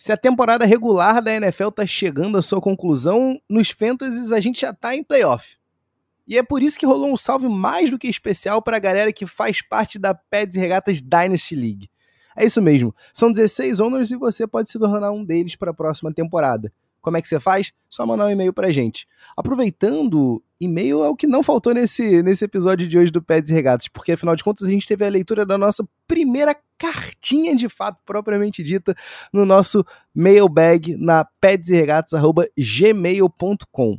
Se a temporada regular da NFL está chegando à sua conclusão, nos Fantasies a gente já está em playoff. E é por isso que rolou um salve mais do que especial para a galera que faz parte da Peds e Regatas Dynasty League. É isso mesmo, são 16 owners e você pode se tornar um deles para a próxima temporada. Como é que você faz? Só mandar um e-mail pra gente. Aproveitando, e-mail é o que não faltou nesse, nesse episódio de hoje do Peds e Regatas, porque afinal de contas a gente teve a leitura da nossa primeira cartinha de fato propriamente dita no nosso mailbag na pedsregatas.gmail.com.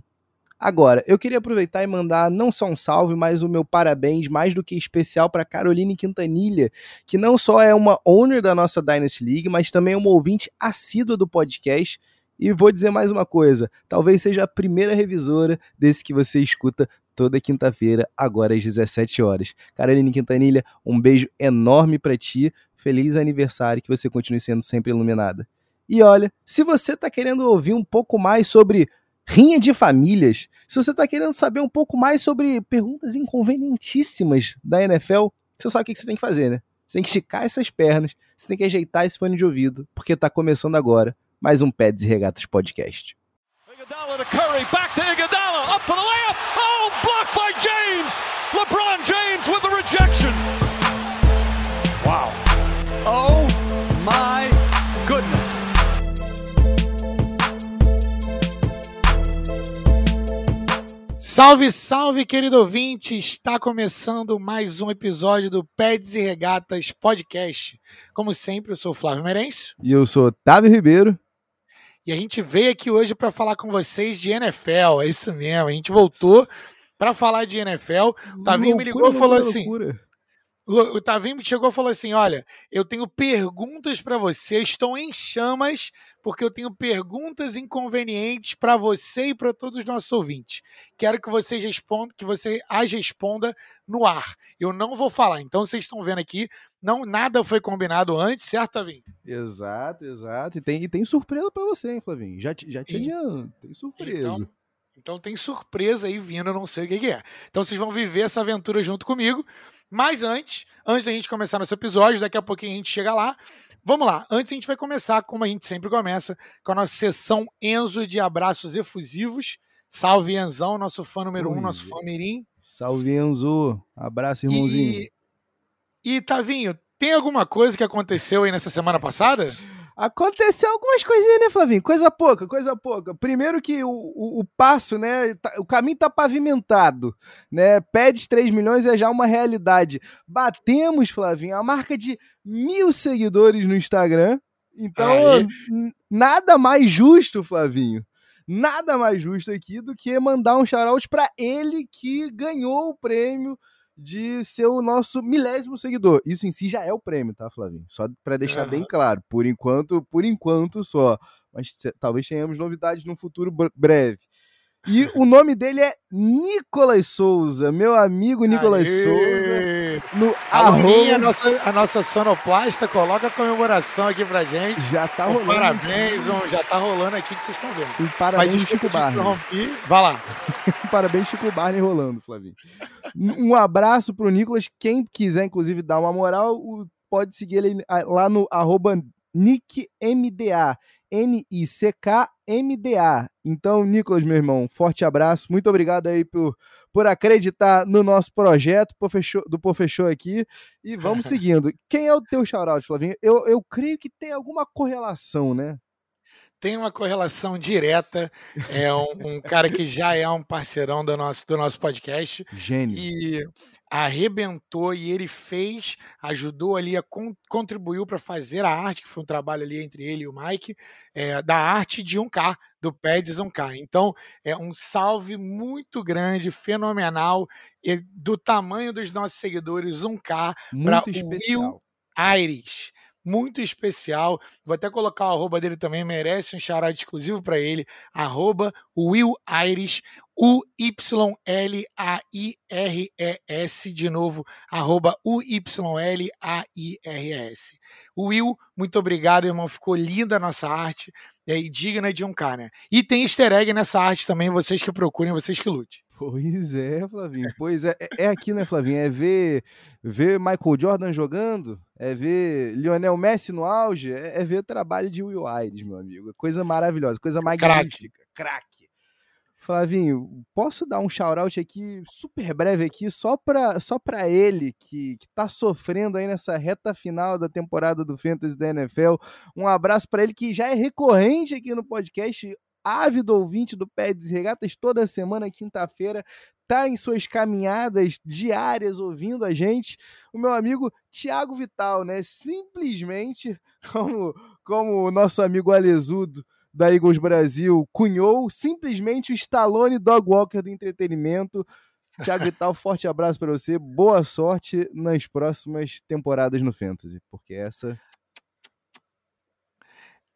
Agora, eu queria aproveitar e mandar não só um salve, mas o meu parabéns mais do que especial para Caroline Quintanilha, que não só é uma owner da nossa Dynasty League, mas também é uma ouvinte assídua do podcast e vou dizer mais uma coisa: talvez seja a primeira revisora desse que você escuta toda quinta-feira, agora às 17 horas. Caroline Quintanilha, um beijo enorme para ti. Feliz aniversário, que você continue sendo sempre iluminada. E olha, se você está querendo ouvir um pouco mais sobre rinha de famílias, se você está querendo saber um pouco mais sobre perguntas inconvenientíssimas da NFL, você sabe o que você tem que fazer, né? Você tem que esticar essas pernas, você tem que ajeitar esse fone de ouvido, porque está começando agora mais um Peds e Regatas Podcast. Iguodala to Curry, back to Iguodala, up for the layup. Oh, blocked by James. LeBron James with the rejection. Wow. Oh my goodness. Salve, salve, querido ouvinte! Está começando mais um episódio do Peds e Regatas Podcast. Como sempre, eu sou o Flávio Merencio. E eu sou Otávio Ribeiro. E a gente veio aqui hoje para falar com vocês de NFL. É isso mesmo. A gente voltou para falar de NFL. O Tavinho me ligou e falou assim. O Tavinho chegou e falou assim: Olha, eu tenho perguntas para você, estou em chamas, porque eu tenho perguntas inconvenientes para você e para todos os nossos ouvintes. Quero que vocês respondam, que você as responda no ar. Eu não vou falar. Então, vocês estão vendo aqui, não, nada foi combinado antes, certo, Tavinho? Exato, exato. E tem, e tem surpresa para você, hein, Flavinho? Já, já te adianto, tem surpresa. Então, então, tem surpresa aí vindo, eu não sei o que, que é. Então vocês vão viver essa aventura junto comigo. Mas antes, antes da gente começar nosso episódio, daqui a pouquinho a gente chega lá. Vamos lá, antes a gente vai começar, como a gente sempre começa, com a nossa sessão Enzo de abraços efusivos. Salve Enzão, nosso fã número um, nosso fã mirim. Salve Enzo, abraço irmãozinho. E, e Tavinho, tem alguma coisa que aconteceu aí nessa semana passada? Aconteceu algumas coisinhas, né, Flavinho? Coisa pouca, coisa pouca. Primeiro que o, o, o passo, né? Tá, o caminho tá pavimentado, né? Pede 3 milhões é já uma realidade. Batemos, Flavinho, a marca de mil seguidores no Instagram. Então, nada mais justo, Flavinho. Nada mais justo aqui do que mandar um shout-out para ele que ganhou o prêmio de ser o nosso milésimo seguidor. Isso em si já é o prêmio, tá, Flavinho? Só para deixar bem claro. Por enquanto, por enquanto só. Mas talvez tenhamos novidades no futuro breve. E o nome dele é Nicolas Souza, meu amigo Nicolas Aê! Souza. No arroba... a, nossa, a nossa sonoplasta, coloca a comemoração aqui pra gente. Já tá rolando. Parabéns, um, já tá rolando aqui que vocês estão vendo. Um parabéns, Mas, Chico Barney. Vai lá. parabéns, Chico Barney rolando, Flavinho. Um abraço pro Nicolas. Quem quiser, inclusive, dar uma moral, pode seguir ele lá no arroba NickMDA. N-I-C-K-M-D-A. Então, Nicolas, meu irmão, forte abraço. Muito obrigado aí por, por acreditar no nosso projeto do Pofechou aqui. E vamos seguindo. Quem é o teu shoutout, Flavinho? Eu, eu creio que tem alguma correlação, né? Tem uma correlação direta. É um, um, cara que já é um parceirão do nosso, do nosso podcast. Gênio. E arrebentou e ele fez, ajudou ali, a con contribuiu para fazer a arte, que foi um trabalho ali entre ele e o Mike, é, da arte de 1K, do PEDS 1K. Então, é um salve muito grande, fenomenal, do tamanho dos nossos seguidores 1K para o Will Aires muito especial. Vou até colocar o arroba dele também, merece um shout exclusivo para ele. Arroba Will Aires, U-Y-L-A-I-R-E-S, de novo, arroba U-Y-L-A-I-R-E-S. Will, muito obrigado, irmão. Ficou linda a nossa arte é, e digna de um cara. Né? E tem easter egg nessa arte também, vocês que procurem, vocês que lutem. Pois é, Flavinho. Pois é, é, é aqui, né, Flavinho? É ver, ver Michael Jordan jogando, é ver Lionel Messi no auge, é, é ver o trabalho de Will Aires, meu amigo. Coisa maravilhosa, coisa magnífica. Craque. Flavinho, posso dar um shout-out aqui, super breve aqui, só para só pra ele, que, que tá sofrendo aí nessa reta final da temporada do Fantasy da NFL. Um abraço para ele, que já é recorrente aqui no podcast, ávido ouvinte do Pés Regatas, toda semana, quinta-feira, tá em suas caminhadas diárias ouvindo a gente. O meu amigo Tiago Vital, né? Simplesmente, como, como o nosso amigo Alesudo da Eagles Brasil cunhou simplesmente o Stallone Dog Walker do entretenimento. Thiago Vital, forte abraço para você. Boa sorte nas próximas temporadas no Fantasy, porque essa.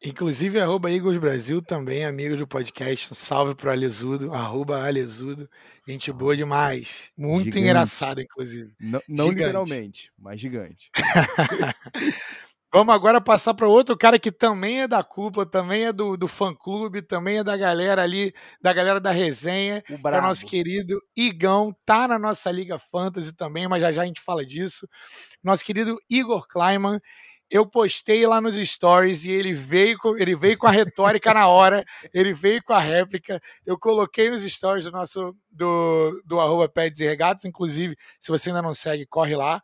Inclusive, arroba Eagles Brasil, também amigo do podcast. Um salve pro Alesudo, arroba Alesudo. Gente boa demais. Muito gigante. engraçado, inclusive. Não, não literalmente, mas gigante. Vamos agora passar para outro cara que também é da cúpula, também é do, do fã-clube, também é da galera ali, da galera da resenha. O é nosso querido Igão, tá na nossa Liga Fantasy também, mas já já a gente fala disso. Nosso querido Igor Kleiman, eu postei lá nos stories e ele veio com, ele veio com a retórica na hora, ele veio com a réplica. Eu coloquei nos stories do nosso do, do arroba Peds e Regatas, inclusive, se você ainda não segue, corre lá.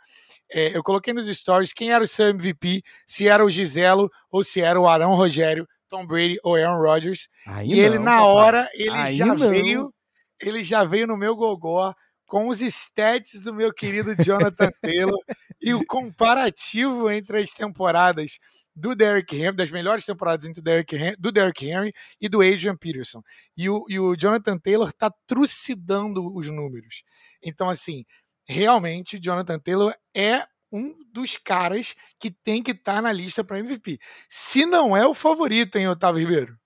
É, eu coloquei nos stories quem era o seu MVP, se era o Giselo ou se era o Arão Rogério, Tom Brady ou Aaron Rodgers. Aí e não, ele, na papai. hora, ele Aí já não. veio. Ele já veio no meu gogó com os stats do meu querido Jonathan Taylor e o comparativo entre as temporadas do Derrick Henry, das melhores temporadas entre Derrick Henry, do Derrick Henry e do Adrian Peterson. E o, e o Jonathan Taylor está trucidando os números. Então, assim, realmente Jonathan Taylor é um dos caras que tem que estar tá na lista para MVP. Se não é o favorito, hein, Otávio Ribeiro?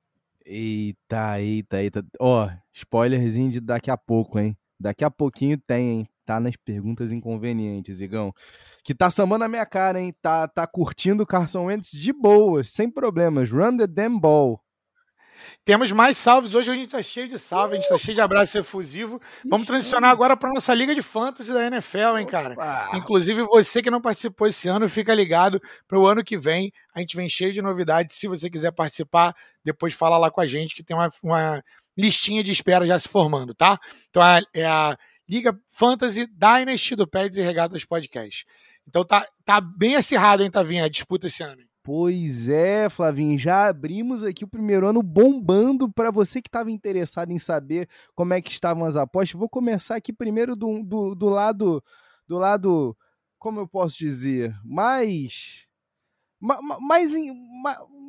Eita, eita, eita. Ó, oh, spoilerzinho de daqui a pouco, hein? Daqui a pouquinho tem, hein? Tá nas perguntas inconvenientes, Igão. Que tá samando a minha cara, hein? Tá, tá curtindo o Carson Wentz de boas, sem problemas. Run the damn ball. Temos mais salves. Hoje a gente está cheio de salve, a gente está cheio de abraço efusivo. Vamos transicionar agora para nossa Liga de Fantasy da NFL, hein, cara? Opa. Inclusive, você que não participou esse ano, fica ligado para o ano que vem. A gente vem cheio de novidades. Se você quiser participar, depois fala lá com a gente, que tem uma, uma listinha de espera já se formando, tá? Então é, a Liga Fantasy Dynasty do Peds e Regatas Podcast. Então tá, tá bem acirrado, hein, Tavinha, a disputa esse ano. Pois é, Flavinho, já abrimos aqui o primeiro ano bombando para você que estava interessado em saber como é que estavam as apostas. Vou começar aqui primeiro do, do, do lado, do lado, como eu posso dizer, mais, mais,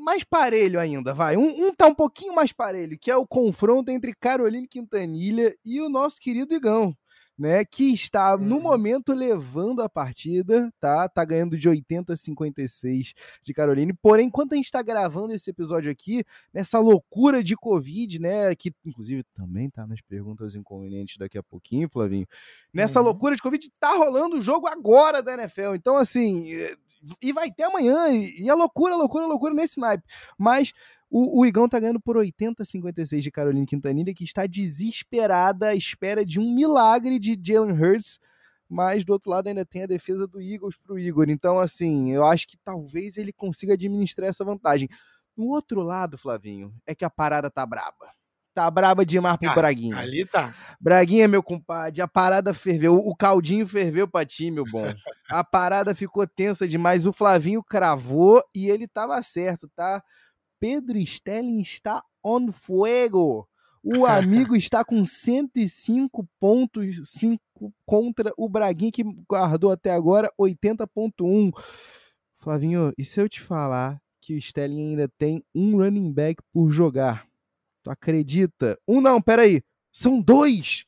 mais parelho ainda, vai. Um, um tá um pouquinho mais parelho, que é o confronto entre Carolina Quintanilha e o nosso querido Igão né, que está no uhum. momento levando a partida, tá? Tá ganhando de 80 a 56 de Caroline. Porém, enquanto a gente está gravando esse episódio aqui, nessa loucura de Covid, né, que inclusive também tá nas perguntas inconvenientes daqui a pouquinho, Flavinho. Nessa uhum. loucura de Covid, tá rolando o jogo agora da NFL. Então, assim, e vai ter amanhã, e é loucura, loucura, loucura nesse naipe. Mas o, o Igão tá ganhando por 80 56 de Carolina Quintanilha, que está desesperada à espera de um milagre de Jalen Hurts, mas do outro lado ainda tem a defesa do Eagles pro Igor. Então, assim, eu acho que talvez ele consiga administrar essa vantagem. No outro lado, Flavinho, é que a parada tá braba. Tá braba demais pro ah, Braguinha. Ali tá. Braguinha, meu compadre, a parada ferveu. O caldinho ferveu pra ti, meu bom. A parada ficou tensa demais. O Flavinho cravou e ele tava certo, tá? Pedro Stelling está on fuego. O amigo está com 105 pontos 5 contra o Braguinha, que guardou até agora 80.1. Flavinho, e se eu te falar que o Stelling ainda tem um running back por jogar? Tu acredita? Um não, peraí. São dois!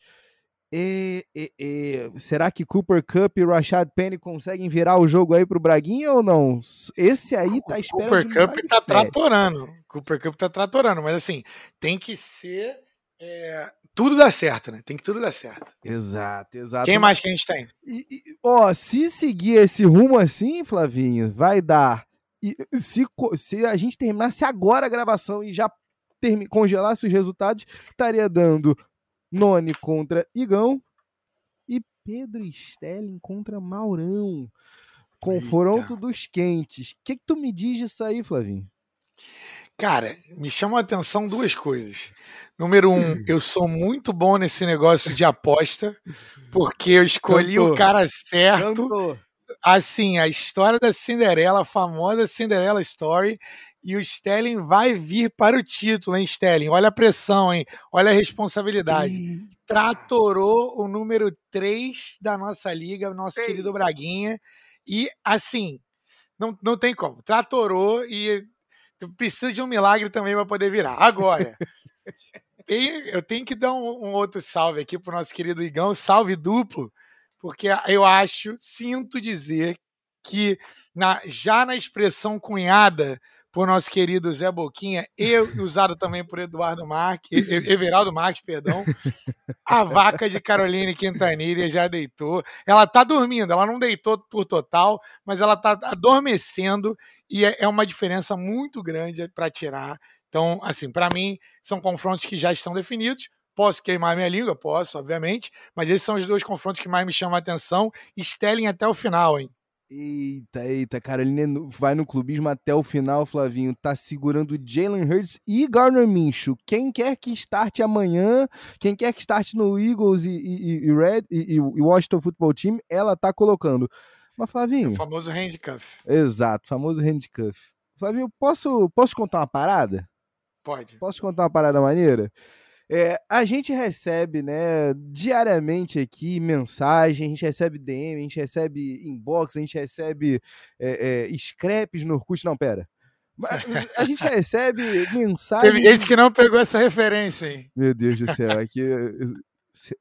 E, e, e, será que Cooper Cup e Rashad Penny conseguem virar o jogo aí pro Braguinha ou não? Esse aí tá esperando. Cooper Cup tá sério. tratorando. Cooper Cup tá tratorando, mas assim, tem que ser. É, tudo dá certo, né? Tem que tudo dar certo. Exato, exato. Quem mais que a gente tem? E, ó, se seguir esse rumo assim, Flavinho, vai dar. E se, se a gente terminasse agora a gravação e já congelasse os resultados, estaria dando Noni contra Igão e Pedro Stelling contra Maurão. Confronto Eita. dos quentes. O que, que tu me diz disso aí, Flavinho? Cara, me chama a atenção duas coisas. Número um, eu sou muito bom nesse negócio de aposta, porque eu escolhi Cantou. o cara certo. Cantou. Assim, a história da Cinderela, a famosa Cinderela Story, e o Stelling vai vir para o título, hein, Stelling? Olha a pressão, hein? Olha a responsabilidade. Tratorou o número 3 da nossa liga, nosso Ei. querido Braguinha. E, assim, não, não tem como. Tratorou e precisa de um milagre também para poder virar. Agora, eu tenho que dar um, um outro salve aqui para o nosso querido Igão, salve duplo, porque eu acho, sinto dizer que na, já na expressão cunhada por nosso querido Zé Boquinha e usado também por Eduardo Marques, Everaldo Marques, perdão. A vaca de Caroline Quintanilha já deitou. Ela tá dormindo, ela não deitou por total, mas ela tá adormecendo e é, é uma diferença muito grande para tirar. Então, assim, para mim, são confrontos que já estão definidos. Posso queimar minha língua? Posso, obviamente, mas esses são os dois confrontos que mais me chamam a atenção. Estelem até o final, hein? Eita, eita, Carolina vai no clubismo até o final, Flavinho. Tá segurando Jalen Hurts e Garner Minshew. Quem quer que starte amanhã, quem quer que starte no Eagles e, e, e Red e, e, Washington Football Team, ela tá colocando. Mas, Flavinho. É o famoso handcuff. Exato, famoso handcuff. Flavinho, posso, posso contar uma parada? Pode. Posso contar uma parada maneira? É, a gente recebe, né, diariamente aqui mensagem, a gente recebe DM, a gente recebe inbox, a gente recebe é, é, scraps no Orkut. Não, pera. A gente recebe mensagem. Teve gente que não pegou essa referência, hein? Meu Deus do céu, aqui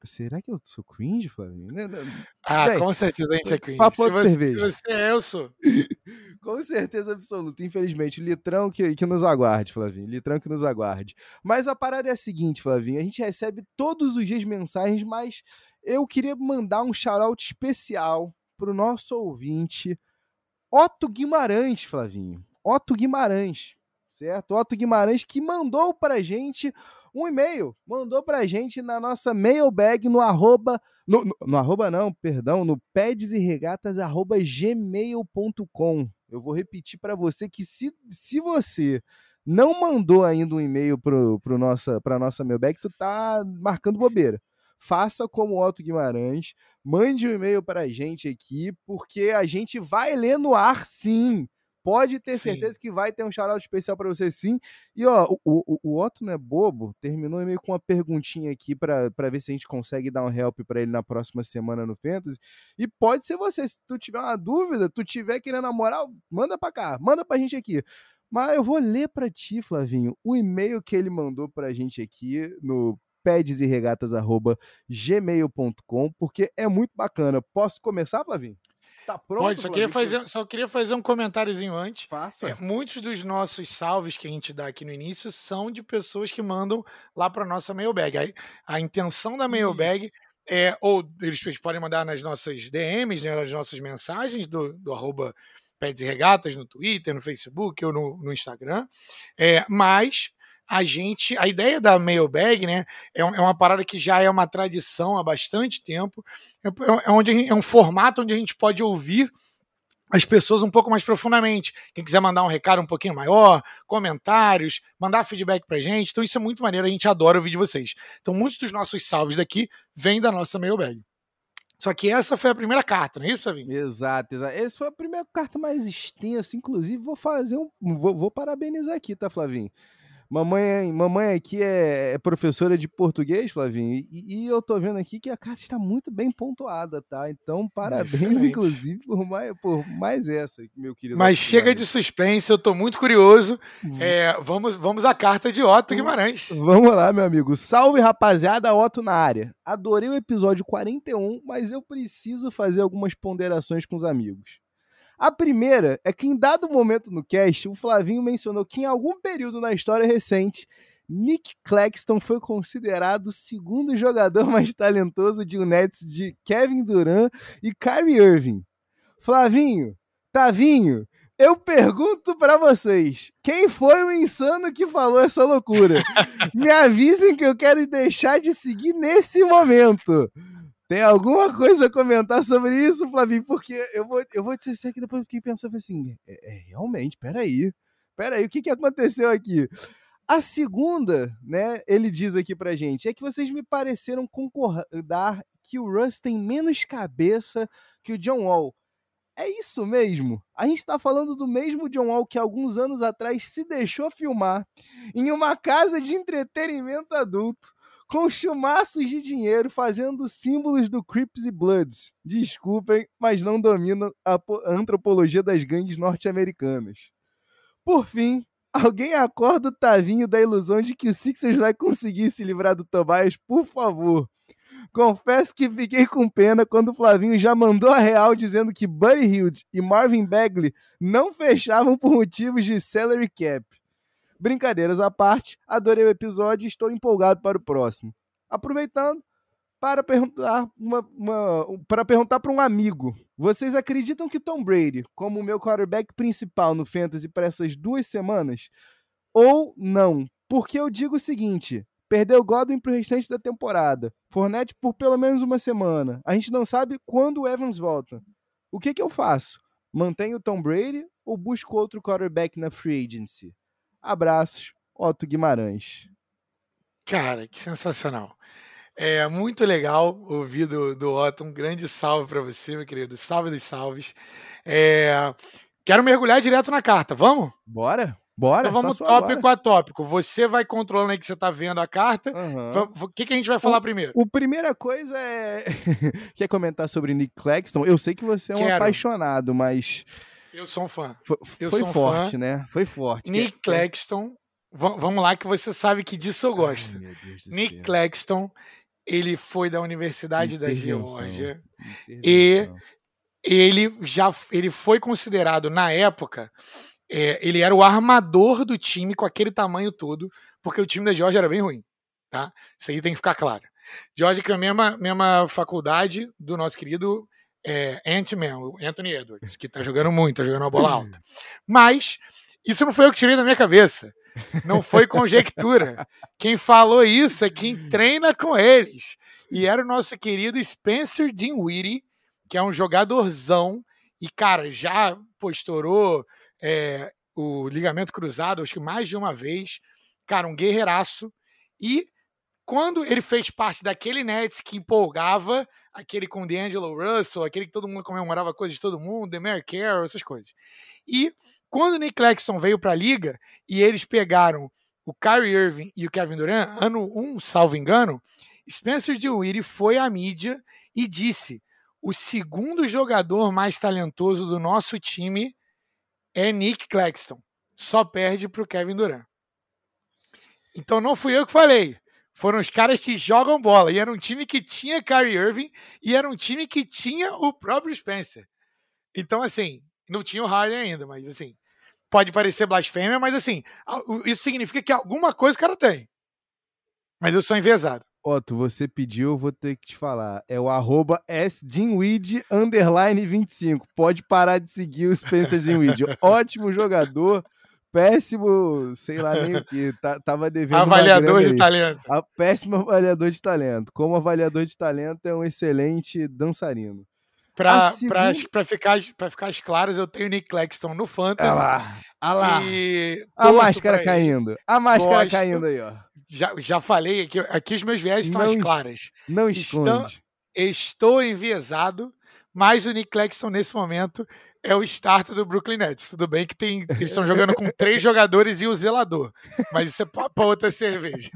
Será que eu sou cringe, Flavinho? Ah, Bem, com certeza a gente é cringe. Papo se, você, cerveja. se você é, eu sou. com certeza absoluta. Infelizmente, litrão que, que nos aguarde, Flavinho. Litrão que nos aguarde. Mas a parada é a seguinte, Flavinho. A gente recebe todos os dias mensagens, mas eu queria mandar um shout-out especial pro nosso ouvinte, Otto Guimarães, Flavinho. Otto Guimarães, certo? Otto Guimarães que mandou pra gente um e-mail, mandou pra gente na nossa mailbag no arroba, no, no, no arroba não, perdão, no pedes e regatas arroba gmail.com. Eu vou repetir para você que se, se você não mandou ainda um e-mail pro, pro nossa, pra nossa mailbag, tu tá marcando bobeira. Faça como o Otto Guimarães, mande um e-mail para a gente aqui, porque a gente vai ler no ar sim pode ter certeza sim. que vai ter um shout especial para você sim. E ó, o, o, o, Otto não é bobo, terminou meio com uma perguntinha aqui para ver se a gente consegue dar um help para ele na próxima semana no Fantasy. E pode ser você, se tu tiver uma dúvida, tu tiver querendo namorar, manda para cá, manda pra gente aqui. Mas eu vou ler para ti, Flavinho, o e-mail que ele mandou pra gente aqui no pedesregatas@gmail.com, porque é muito bacana. Posso começar, Flavinho? Tá pronto? Pode, só queria, fazer, só queria fazer um comentáriozinho antes. Faça. É, muitos dos nossos salves que a gente dá aqui no início são de pessoas que mandam lá para nossa mailbag. A, a intenção da mailbag Isso. é, ou eles podem mandar nas nossas DMs, né, nas nossas mensagens do, do arroba Peds e Regatas no Twitter, no Facebook ou no, no Instagram. É, mas a gente, a ideia da mailbag, né, é, é, uma parada que já é uma tradição há bastante tempo, é, é, onde gente, é um formato onde a gente pode ouvir as pessoas um pouco mais profundamente. Quem quiser mandar um recado um pouquinho maior, comentários, mandar feedback pra gente. Então isso é muito maneiro, a gente adora ouvir de vocês. Então muitos dos nossos salves daqui vêm da nossa mailbag. Só que essa foi a primeira carta, não é isso, Savinho? Exato, exato. Essa foi a primeira carta mais extensa, inclusive vou fazer um. Vou, vou parabenizar aqui, tá, Flavinho? Mamãe, mamãe aqui é, é professora de português, Flavinho, e, e, eu tô vendo aqui que a carta está muito bem pontuada, tá? Então, parabéns, inclusive, por mais, por mais essa, meu querido. Mas chega de suspense, eu tô muito curioso. Uhum. É, vamos, vamos à carta de Otto Guimarães. Vamos lá, meu amigo. Salve, rapaziada, Otto na área. Adorei o episódio 41, mas eu preciso fazer algumas ponderações com os amigos. A primeira é que em dado momento no cast, o Flavinho mencionou que em algum período na história recente, Nick Claxton foi considerado o segundo jogador mais talentoso de um Nets de Kevin Durant e Kyrie Irving. Flavinho, Tavinho, Eu pergunto para vocês, quem foi o insano que falou essa loucura? Me avisem que eu quero deixar de seguir nesse momento. Tem alguma coisa a comentar sobre isso, Flavinho? Porque eu vou, eu vou te dizer que depois eu fiquei pensando assim, é, é, realmente, peraí, peraí, o que, que aconteceu aqui? A segunda, né, ele diz aqui pra gente, é que vocês me pareceram concordar que o Russ tem menos cabeça que o John Wall. É isso mesmo. A gente está falando do mesmo John Wall que alguns anos atrás se deixou filmar em uma casa de entretenimento adulto, com chumaços de dinheiro fazendo símbolos do Crips e Bloods. Desculpem, mas não domina a antropologia das gangues norte-americanas. Por fim, alguém acorda o Tavinho da ilusão de que o Sixers vai conseguir se livrar do Tobias, por favor. Confesso que fiquei com pena quando o Flavinho já mandou a real dizendo que Buddy Hilde e Marvin Bagley não fechavam por motivos de salary cap. Brincadeiras à parte, adorei o episódio e estou empolgado para o próximo. Aproveitando para perguntar uma, uma para perguntar para um amigo. Vocês acreditam que Tom Brady, como o meu quarterback principal no fantasy para essas duas semanas, ou não? Porque eu digo o seguinte: Perdeu Godwin pro restante da temporada. Fornette por pelo menos uma semana. A gente não sabe quando o Evans volta. O que, que eu faço? Mantenho o Tom Brady ou busco outro quarterback na free agency? Abraços, Otto Guimarães. Cara, que sensacional. É muito legal ouvir do, do Otto. Um grande salve para você, meu querido. Salve dos salves. É... Quero mergulhar direto na carta. Vamos? Bora. Bora, então vamos tópico agora. a tópico. Você vai controlando aí que você está vendo a carta. Uhum. O que, que a gente vai falar o, primeiro? O primeira coisa é. Quer comentar sobre Nick Claxton? Eu sei que você é um Quero. apaixonado, mas. Eu sou um fã. Foi, foi um forte, fã. né? Foi forte. Nick Claxton. Vamos lá, que você sabe que disso eu gosto. Ai, Nick céu. Claxton, ele foi da Universidade da Geórgia e ele já ele foi considerado na época é, ele era o armador do time com aquele tamanho todo, porque o time da Georgia era bem ruim. Tá? Isso aí tem que ficar claro. Georgia que é a mesma, mesma faculdade do nosso querido é, Ant-Man, o Anthony Edwards, que tá jogando muito, tá jogando a bola alta. Mas isso não foi eu que tirei da minha cabeça. Não foi conjectura. Quem falou isso é quem treina com eles. E era o nosso querido Spencer Dinwiddie, que é um jogadorzão. E, cara, já pô, estourou é, o ligamento cruzado, acho que mais de uma vez. Cara, um guerreiraço. E quando ele fez parte daquele Nets que empolgava, aquele com D'Angelo Russell, aquele que todo mundo comemorava coisas de todo mundo, The Mary Carroll, essas coisas. E quando o Nick Claxton veio para a liga e eles pegaram o Kyrie Irving e o Kevin Durant, ano 1, um, salvo engano, Spencer Dinwiddie foi à mídia e disse: o segundo jogador mais talentoso do nosso time é Nick Claxton. Só perde para o Kevin Durant. Então não fui eu que falei. Foram os caras que jogam bola. E era um time que tinha Kyrie Irving e era um time que tinha o próprio Spencer. Então, assim, não tinha o Harden ainda, mas assim, pode parecer blasfêmia, mas assim, isso significa que alguma coisa o cara tem. Mas eu sou envezado. Otto, você pediu, eu vou ter que te falar. É o arroba underline 25. Pode parar de seguir o Spencer Dinwiddie. Ótimo jogador, péssimo, sei lá nem o que. Tá, tava devendo. Avaliador de talento. A péssimo avaliador de talento. Como avaliador de talento, é um excelente dançarino. Para ficar, pra ficar as claras, eu tenho o Nick Claxton no Fantasy. Olha lá. Olha lá. a máscara caindo. A máscara Gosto. caindo aí, ó já, já falei aqui, aqui os meus viés estão as claras. Não estou, estou enviesado, mas o Nick Claxton nesse momento é o starter do Brooklyn Nets. Tudo bem que tem, eles estão jogando com três jogadores e o zelador, mas isso é para outra cerveja.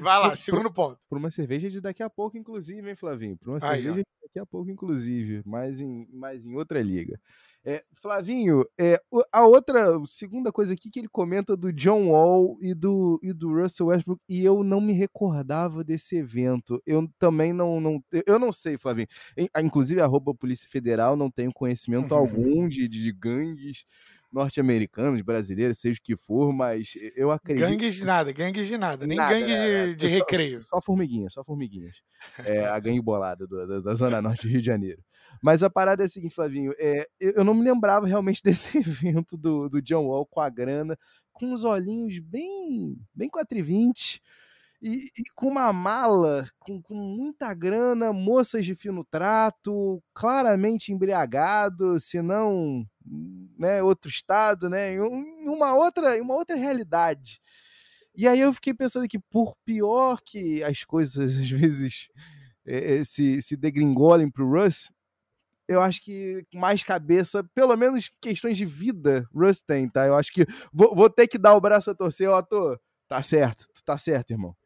Vai lá, segundo ponto. Por uma cerveja de daqui a pouco, inclusive, hein, Flavinho? Por uma Aí, cerveja ó. de daqui a pouco, inclusive, mas em, mas em outra liga. É, Flavinho, é, a outra, segunda coisa aqui que ele comenta do John Wall e do, e do Russell Westbrook, e eu não me recordava desse evento. Eu também não. não eu não sei, Flavinho. Inclusive, a roupa Polícia Federal não tenho conhecimento algum de, de gangues norte-americanos, brasileiros, seja o que for, mas eu acredito. Gangues de nada, gangues de nada, nem nada, gangue é, de, de recreio. Só, só formiguinhas, só formiguinhas. É, a gangue bolada do, da, da Zona Norte do Rio de Janeiro. Mas a parada é a seguinte, Flavinho, é, eu não me lembrava realmente desse evento do, do John Wall com a grana, com os olhinhos bem, bem 420 e, e com uma mala, com, com muita grana, moças de fino trato, claramente embriagado, se não né, outro estado, né, uma outra, uma outra realidade. E aí eu fiquei pensando que por pior que as coisas às vezes é, se, se degringolem pro Russ, eu acho que mais cabeça, pelo menos questões de vida, Russ tem, tá? Eu acho que vou, vou ter que dar o braço a torcer, Otto. Tá certo, tu tá certo, irmão.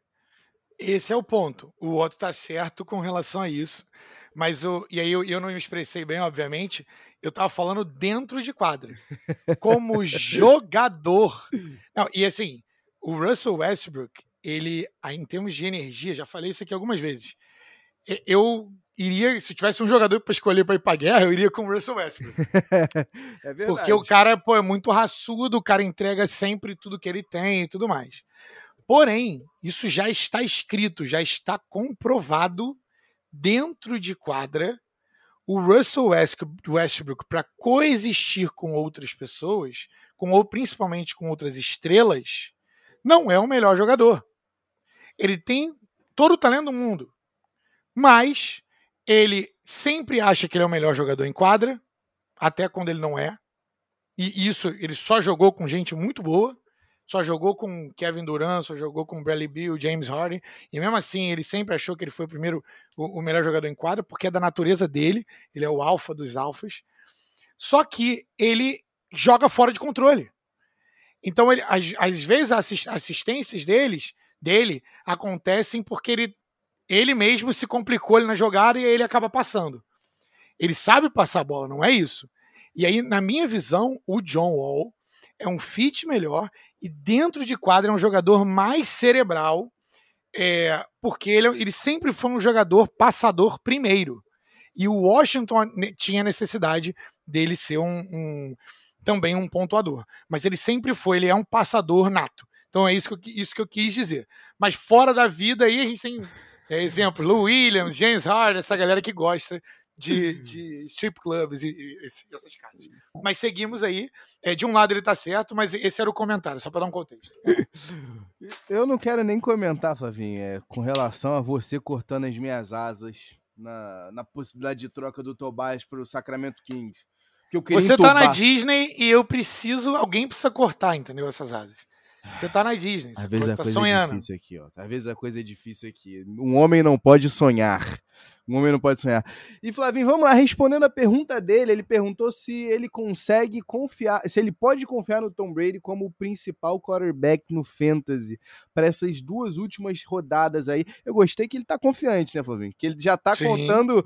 Esse é o ponto. O Otto tá certo com relação a isso. Mas eu, e aí eu, eu não me expressei bem, obviamente. Eu tava falando dentro de quadra. Como jogador. Não, e assim, o Russell Westbrook, ele, em termos de energia, já falei isso aqui algumas vezes. Eu iria, se tivesse um jogador para escolher para ir para guerra, eu iria com o Russell Westbrook. é verdade. Porque o cara pô, é muito raçudo, o cara entrega sempre tudo que ele tem e tudo mais. Porém, isso já está escrito, já está comprovado dentro de quadra. O Russell Westbrook, para coexistir com outras pessoas, com, ou principalmente com outras estrelas, não é o melhor jogador. Ele tem todo o talento do mundo, mas ele sempre acha que ele é o melhor jogador em quadra, até quando ele não é. E isso ele só jogou com gente muito boa só jogou com Kevin Durant, só jogou com Bradley Beal, James Harden, e mesmo assim ele sempre achou que ele foi o primeiro, o, o melhor jogador em quadra, porque é da natureza dele, ele é o alfa dos alfas. Só que ele joga fora de controle. Então, ele, às, às vezes, as assistências deles, dele acontecem porque ele, ele mesmo se complicou ali na jogada e ele acaba passando. Ele sabe passar a bola, não é isso. E aí, na minha visão, o John Wall é um fit melhor e dentro de quadra é um jogador mais cerebral, é, porque ele, ele sempre foi um jogador passador primeiro. E o Washington tinha necessidade dele ser um, um, também um pontuador. Mas ele sempre foi, ele é um passador nato. Então é isso que eu, isso que eu quis dizer. Mas fora da vida aí a gente tem é, exemplo, Lou Williams, James Harden, essa galera que gosta de, de strip clubs e, e, essas casas. Mas seguimos aí. É, de um lado ele tá certo, mas esse era o comentário, só para dar um contexto. Eu não quero nem comentar, Flavinho, é, com relação a você cortando as minhas asas na, na possibilidade de troca do Tobias para o Sacramento Kings. Que eu você entubar. tá na Disney e eu preciso. Alguém precisa cortar, entendeu? Essas asas. Você tá na Disney. Às vezes a tá coisa é sonhando. é difícil aqui, ó. Às vezes a coisa é difícil aqui. Um homem não pode sonhar. Um homem não pode sonhar. E Flavinho, vamos lá, respondendo a pergunta dele, ele perguntou se ele consegue confiar, se ele pode confiar no Tom Brady como o principal quarterback no fantasy para essas duas últimas rodadas aí. Eu gostei que ele tá confiante, né, Flavinho? Que ele já tá Sim. contando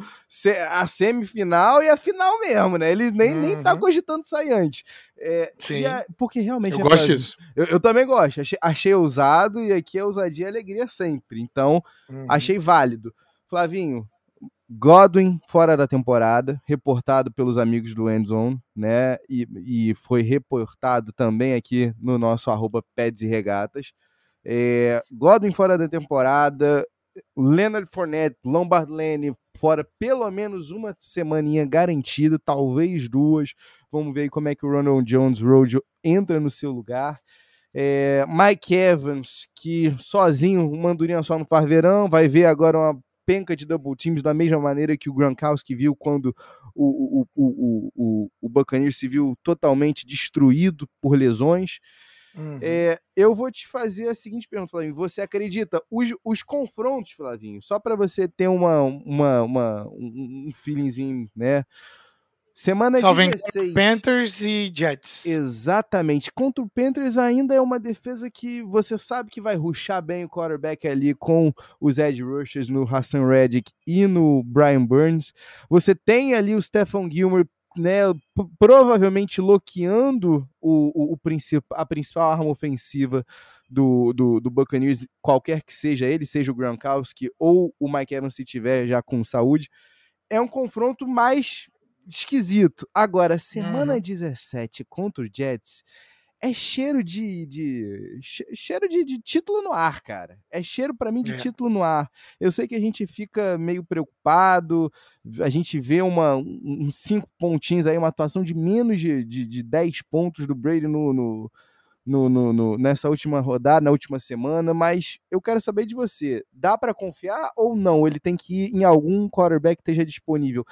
a semifinal e a final mesmo, né? Ele nem, uhum. nem tá uhum. cogitando sair antes. É, Sim. A, porque realmente. Eu é gosto disso. Eu, eu, também gosto. Achei, achei ousado e aqui é ousadia e alegria sempre. Então, uhum. achei válido. Flavinho, Godwin fora da temporada, reportado pelos amigos do Endzone, né? E, e foi reportado também aqui no nosso arroba Peds e Regatas. É, Godwin fora da temporada, Leonard Fournette, Lombard Lane fora pelo menos uma semaninha garantida, talvez duas. Vamos ver como é que o Ronald Jones Road entra no seu lugar. É, Mike Evans, que sozinho, uma andorinha só no farverão, vai ver agora uma penca de double teams da mesma maneira que o Gronkowski viu quando o, o, o, o, o Buccaneers se viu totalmente destruído por lesões. Uhum. É, eu vou te fazer a seguinte pergunta, Flavinho. Você acredita os, os confrontos, Flavinho, só para você ter uma, uma, uma, um, um feelingzinho, né? Semana Só 16. Panthers e Jets. Exatamente. Contra o Panthers ainda é uma defesa que você sabe que vai ruxar bem o quarterback ali com os edge rushers no Hassan Reddick e no Brian Burns. Você tem ali o Stephen Gilmore né, provavelmente loqueando o, o, o a principal arma ofensiva do, do, do Buccaneers, qualquer que seja ele, seja o Gronkowski ou o Mike Evans se tiver já com saúde. É um confronto mais esquisito. Agora, semana uhum. 17 contra o Jets é cheiro de, de cheiro de, de, título no ar, cara. É cheiro para mim de é. título no ar. Eu sei que a gente fica meio preocupado, a gente vê uma, uns cinco pontinhos aí, uma atuação de menos de, de, de 10 pontos do Brady no, no, no, no, no, nessa última rodada, na última semana, mas eu quero saber de você. Dá para confiar ou não? Ele tem que ir em algum quarterback que esteja disponível.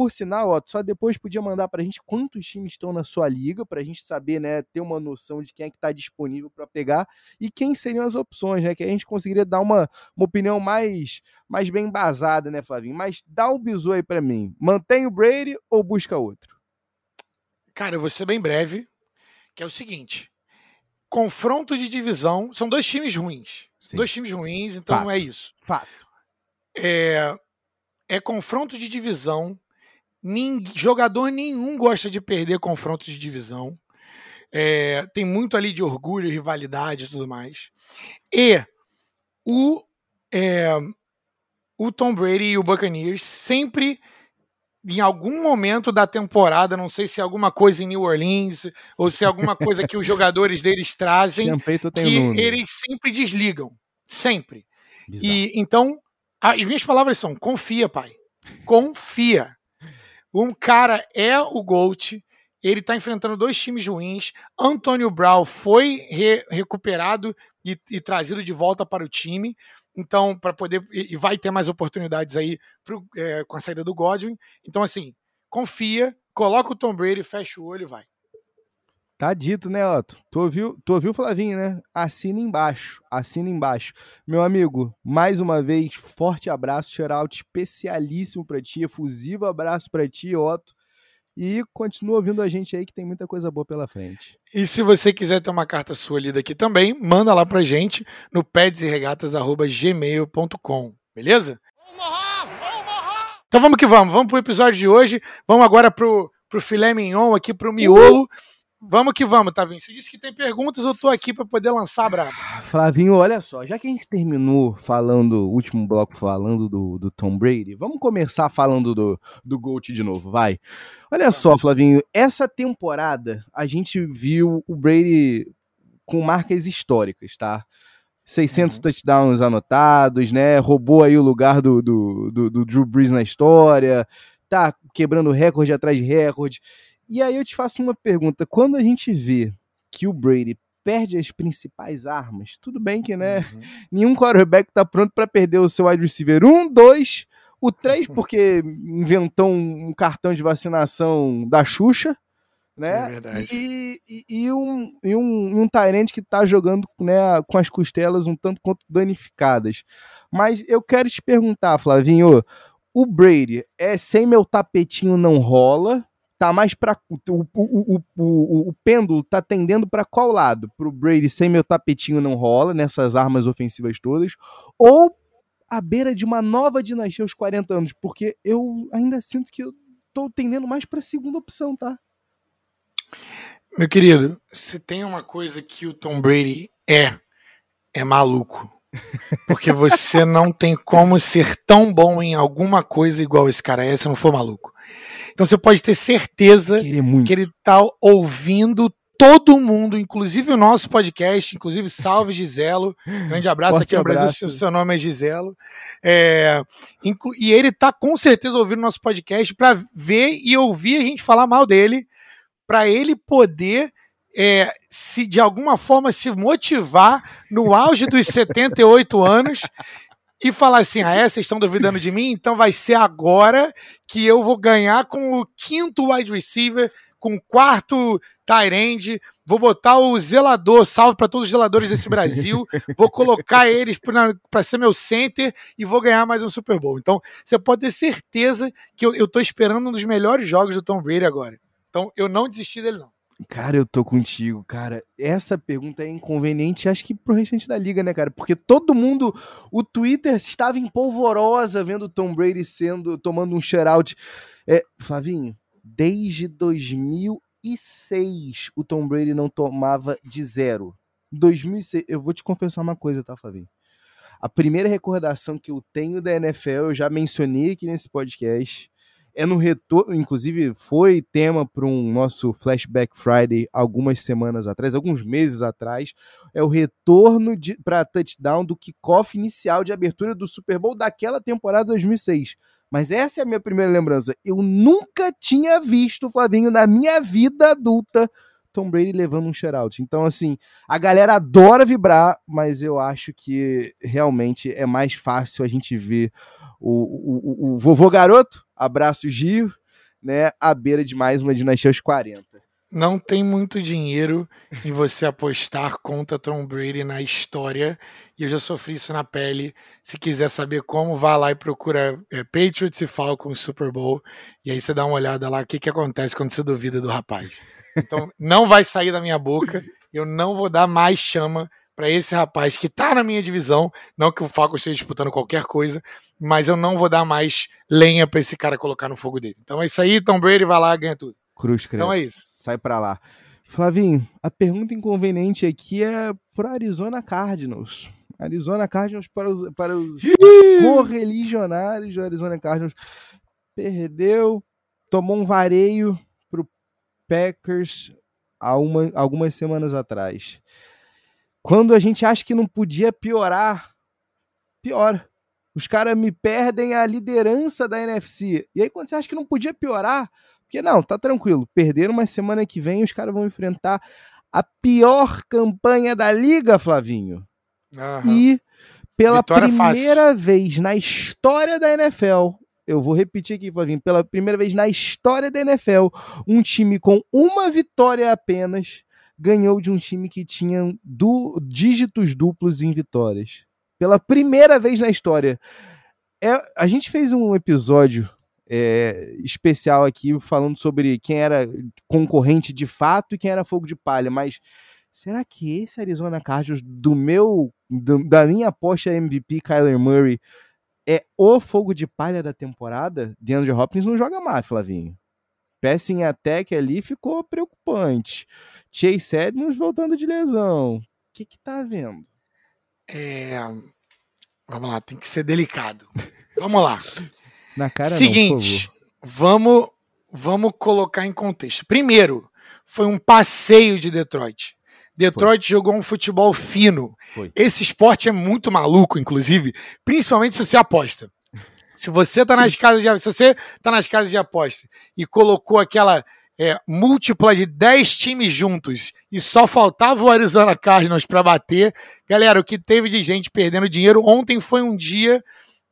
Por sinal, ó, só depois podia mandar para a gente quantos times estão na sua liga, para a gente saber, né, ter uma noção de quem é que está disponível para pegar e quem seriam as opções, né, que a gente conseguiria dar uma, uma opinião mais, mais bem embasada, né, Flavinho? Mas dá um bisu aí para mim. Mantém o Brady ou busca outro? Cara, eu vou ser bem breve, que é o seguinte: confronto de divisão, são dois times ruins. Sim. Dois times ruins, então Fato. é isso. Fato. É, é confronto de divisão Ninguém, jogador nenhum gosta de perder confrontos de divisão. É, tem muito ali de orgulho, rivalidade e tudo mais. E o, é, o Tom Brady e o Buccaneers sempre, em algum momento da temporada, não sei se é alguma coisa em New Orleans ou se é alguma coisa que os jogadores deles trazem, que eles sempre desligam. Sempre. Bizarro. E então, as minhas palavras são: confia, pai. Confia. Um cara é o Gold, ele está enfrentando dois times ruins. Antônio Brown foi re recuperado e, e, trazido de volta para o time. Então, para poder. E, e, vai ter mais oportunidades aí pro, é, com a saída do Godwin. Então, assim, confia, coloca o Tom Brady, fecha o olho e vai. Tá dito, né, Otto? Tu ouviu, tu ouviu Flavinho, né? Assina embaixo, assina embaixo. Meu amigo, mais uma vez, forte abraço, shoutout especialíssimo pra ti, efusivo abraço pra ti, Otto. E continua ouvindo a gente aí que tem muita coisa boa pela frente. E se você quiser ter uma carta sua lida aqui também, manda lá pra gente no pedsregatas.gmail.com, beleza? Então vamos que vamos, vamos pro episódio de hoje. Vamos agora pro, pro filé mignon aqui, pro miolo. Vamos que vamos, Tavinho. Você disse que tem perguntas, eu tô aqui para poder lançar brabo. Flavinho, olha só, já que a gente terminou falando, o último bloco falando do, do Tom Brady, vamos começar falando do, do Gold de novo, vai. Olha só, Flavinho, essa temporada a gente viu o Brady com marcas históricas, tá? 600 uhum. touchdowns anotados, né? Roubou aí o lugar do, do, do, do Drew Brees na história, tá quebrando recorde atrás de recorde. E aí eu te faço uma pergunta: quando a gente vê que o Brady perde as principais armas, tudo bem que, né? Uhum. Nenhum quarterback tá pronto para perder o seu wide receiver. Um, dois, o três, porque inventou um cartão de vacinação da Xuxa, né? É. E, e, e um, e um, um Tyrant que tá jogando né, com as costelas um tanto quanto danificadas. Mas eu quero te perguntar, Flavinho, o Brady é sem meu tapetinho não rola? Tá mais para o, o, o, o, pêndulo tá tendendo para qual lado? Pro Brady sem meu tapetinho não rola nessas armas ofensivas todas ou à beira de uma nova dinastia aos 40 anos, porque eu ainda sinto que eu tô tendendo mais para a segunda opção, tá? Meu querido, se tem uma coisa que o Tom Brady é, é maluco. Porque você não tem como ser tão bom em alguma coisa igual esse cara é se não for maluco. Então você pode ter certeza que ele está ouvindo todo mundo, inclusive o nosso podcast, inclusive salve Giselo, grande abraço Forte aqui no abraço. Brasil, seu nome é Giselo, é, e ele está com certeza ouvindo nosso podcast para ver e ouvir a gente falar mal dele, para ele poder é, se de alguma forma se motivar no auge dos 78 anos e falar assim: ah, é, vocês estão duvidando de mim? Então vai ser agora que eu vou ganhar com o quinto wide receiver, com o quarto tight end. Vou botar o zelador, salve para todos os zeladores desse Brasil. vou colocar eles para ser meu center e vou ganhar mais um Super Bowl. Então você pode ter certeza que eu, tô esperando um dos melhores jogos do Tom Brady agora. Então eu não desisti dele, não. Cara, eu tô contigo, cara. Essa pergunta é inconveniente, acho que pro restante da liga, né, cara? Porque todo mundo, o Twitter estava em polvorosa vendo o Tom Brady sendo, tomando um shutout. É, Flavinho, desde 2006 o Tom Brady não tomava de zero. 2006, eu vou te confessar uma coisa, tá, Flavinho? A primeira recordação que eu tenho da NFL, eu já mencionei aqui nesse podcast, é no retorno, inclusive foi tema para um nosso Flashback Friday algumas semanas atrás, alguns meses atrás, é o retorno para touchdown do kickoff inicial de abertura do Super Bowl daquela temporada 2006. Mas essa é a minha primeira lembrança. Eu nunca tinha visto, Flavinho, na minha vida adulta, Tom Brady levando um shutout. Então, assim, a galera adora vibrar, mas eu acho que realmente é mais fácil a gente ver o, o, o, o vovô garoto, abraço Gio, né, à beira de mais uma dinastia aos 40 não tem muito dinheiro em você apostar contra Tom Brady na história. E eu já sofri isso na pele. Se quiser saber como, vá lá e procura é, Patriots e Falcons Super Bowl. E aí você dá uma olhada lá, o que, que acontece quando você duvida do rapaz. Então, não vai sair da minha boca. Eu não vou dar mais chama para esse rapaz que tá na minha divisão. Não que o Falcons esteja disputando qualquer coisa, mas eu não vou dar mais lenha para esse cara colocar no fogo dele. Então é isso aí, Tom Brady vai lá, ganha tudo. Cruz, credo. Então é isso. Sai para lá. Flavinho, a pergunta inconveniente aqui é para Arizona Cardinals. Arizona Cardinals para os, para os correligionários do Arizona Cardinals. Perdeu, tomou um vareio pro Packers há uma, algumas semanas atrás. Quando a gente acha que não podia piorar, piora. Os caras me perdem a liderança da NFC. E aí, quando você acha que não podia piorar, porque não, tá tranquilo. Perderam, mas semana que vem os caras vão enfrentar a pior campanha da liga, Flavinho. Uhum. E pela Vitória primeira fácil. vez na história da NFL, eu vou repetir aqui, Flavinho, pela primeira vez na história da NFL, um time com uma vitória apenas ganhou de um time que tinha du dígitos duplos em vitórias. Pela primeira vez na história. É, a gente fez um episódio é, especial aqui falando sobre quem era concorrente de fato e quem era fogo de palha, mas será que esse Arizona Cardinals do meu do, da minha aposta MVP Kyler Murray é o fogo de palha da temporada? DeAndre Hopkins não joga mais, Flavinho. Passing attack ali ficou preocupante. Chase Edmonds voltando de lesão. O que que tá vendo? É... Vamos lá, tem que ser delicado. Vamos lá. Na cara Seguinte, não, vamos, vamos colocar em contexto. Primeiro, foi um passeio de Detroit. Detroit foi. jogou um futebol fino. Foi. Esse esporte é muito maluco, inclusive, principalmente se você aposta. Se você tá nas casas de, se você tá nas casas de aposta e colocou aquela é, múltipla de 10 times juntos e só faltava o Arizona Cardinals para bater, galera, o que teve de gente perdendo dinheiro ontem foi um dia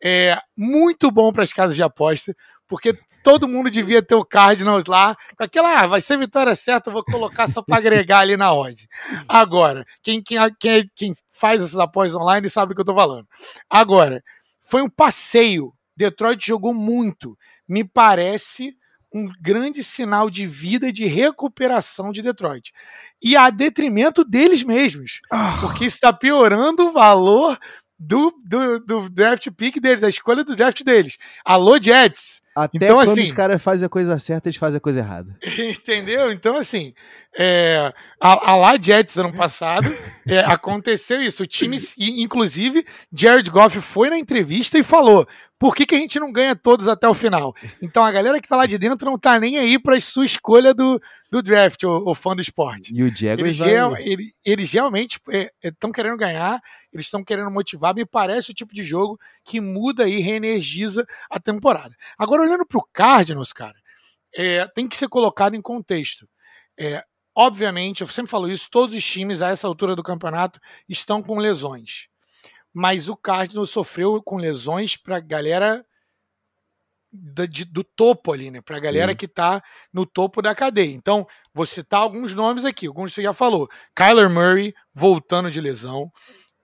é muito bom para as casas de aposta, porque todo mundo devia ter o Cardinals lá, com aquela, ah, vai ser vitória certa, vou colocar só para agregar ali na odd. Agora, quem, quem, quem, quem faz essas apostas online sabe do que eu estou falando. Agora, foi um passeio. Detroit jogou muito. Me parece um grande sinal de vida de recuperação de Detroit. E a detrimento deles mesmos. Oh. Porque está piorando o valor do, do, do draft pick deles, da escolha do draft deles. Alô, Jets! Até então, quando assim, os caras fazem a coisa certa, eles fazem a coisa errada. Entendeu? Então, assim, é, a, a lá Jets ano passado, é, aconteceu isso. O time, inclusive, Jared Goff foi na entrevista e falou: por que, que a gente não ganha todos até o final? Então, a galera que tá lá de dentro não tá nem aí pra sua escolha do, do draft, o, o fã do esporte. E o Diego eles, real, eles, eles realmente estão é, é querendo ganhar, eles estão querendo motivar. Me parece o tipo de jogo que muda e reenergiza a temporada. Agora, olhando para o Cardinals, cara, é, tem que ser colocado em contexto. É, obviamente, eu sempre falo isso, todos os times a essa altura do campeonato estão com lesões. Mas o Cardinals sofreu com lesões para galera do, de, do topo ali, né? Pra galera Sim. que tá no topo da cadeia. Então, vou citar alguns nomes aqui, alguns você já falou. Kyler Murray voltando de lesão.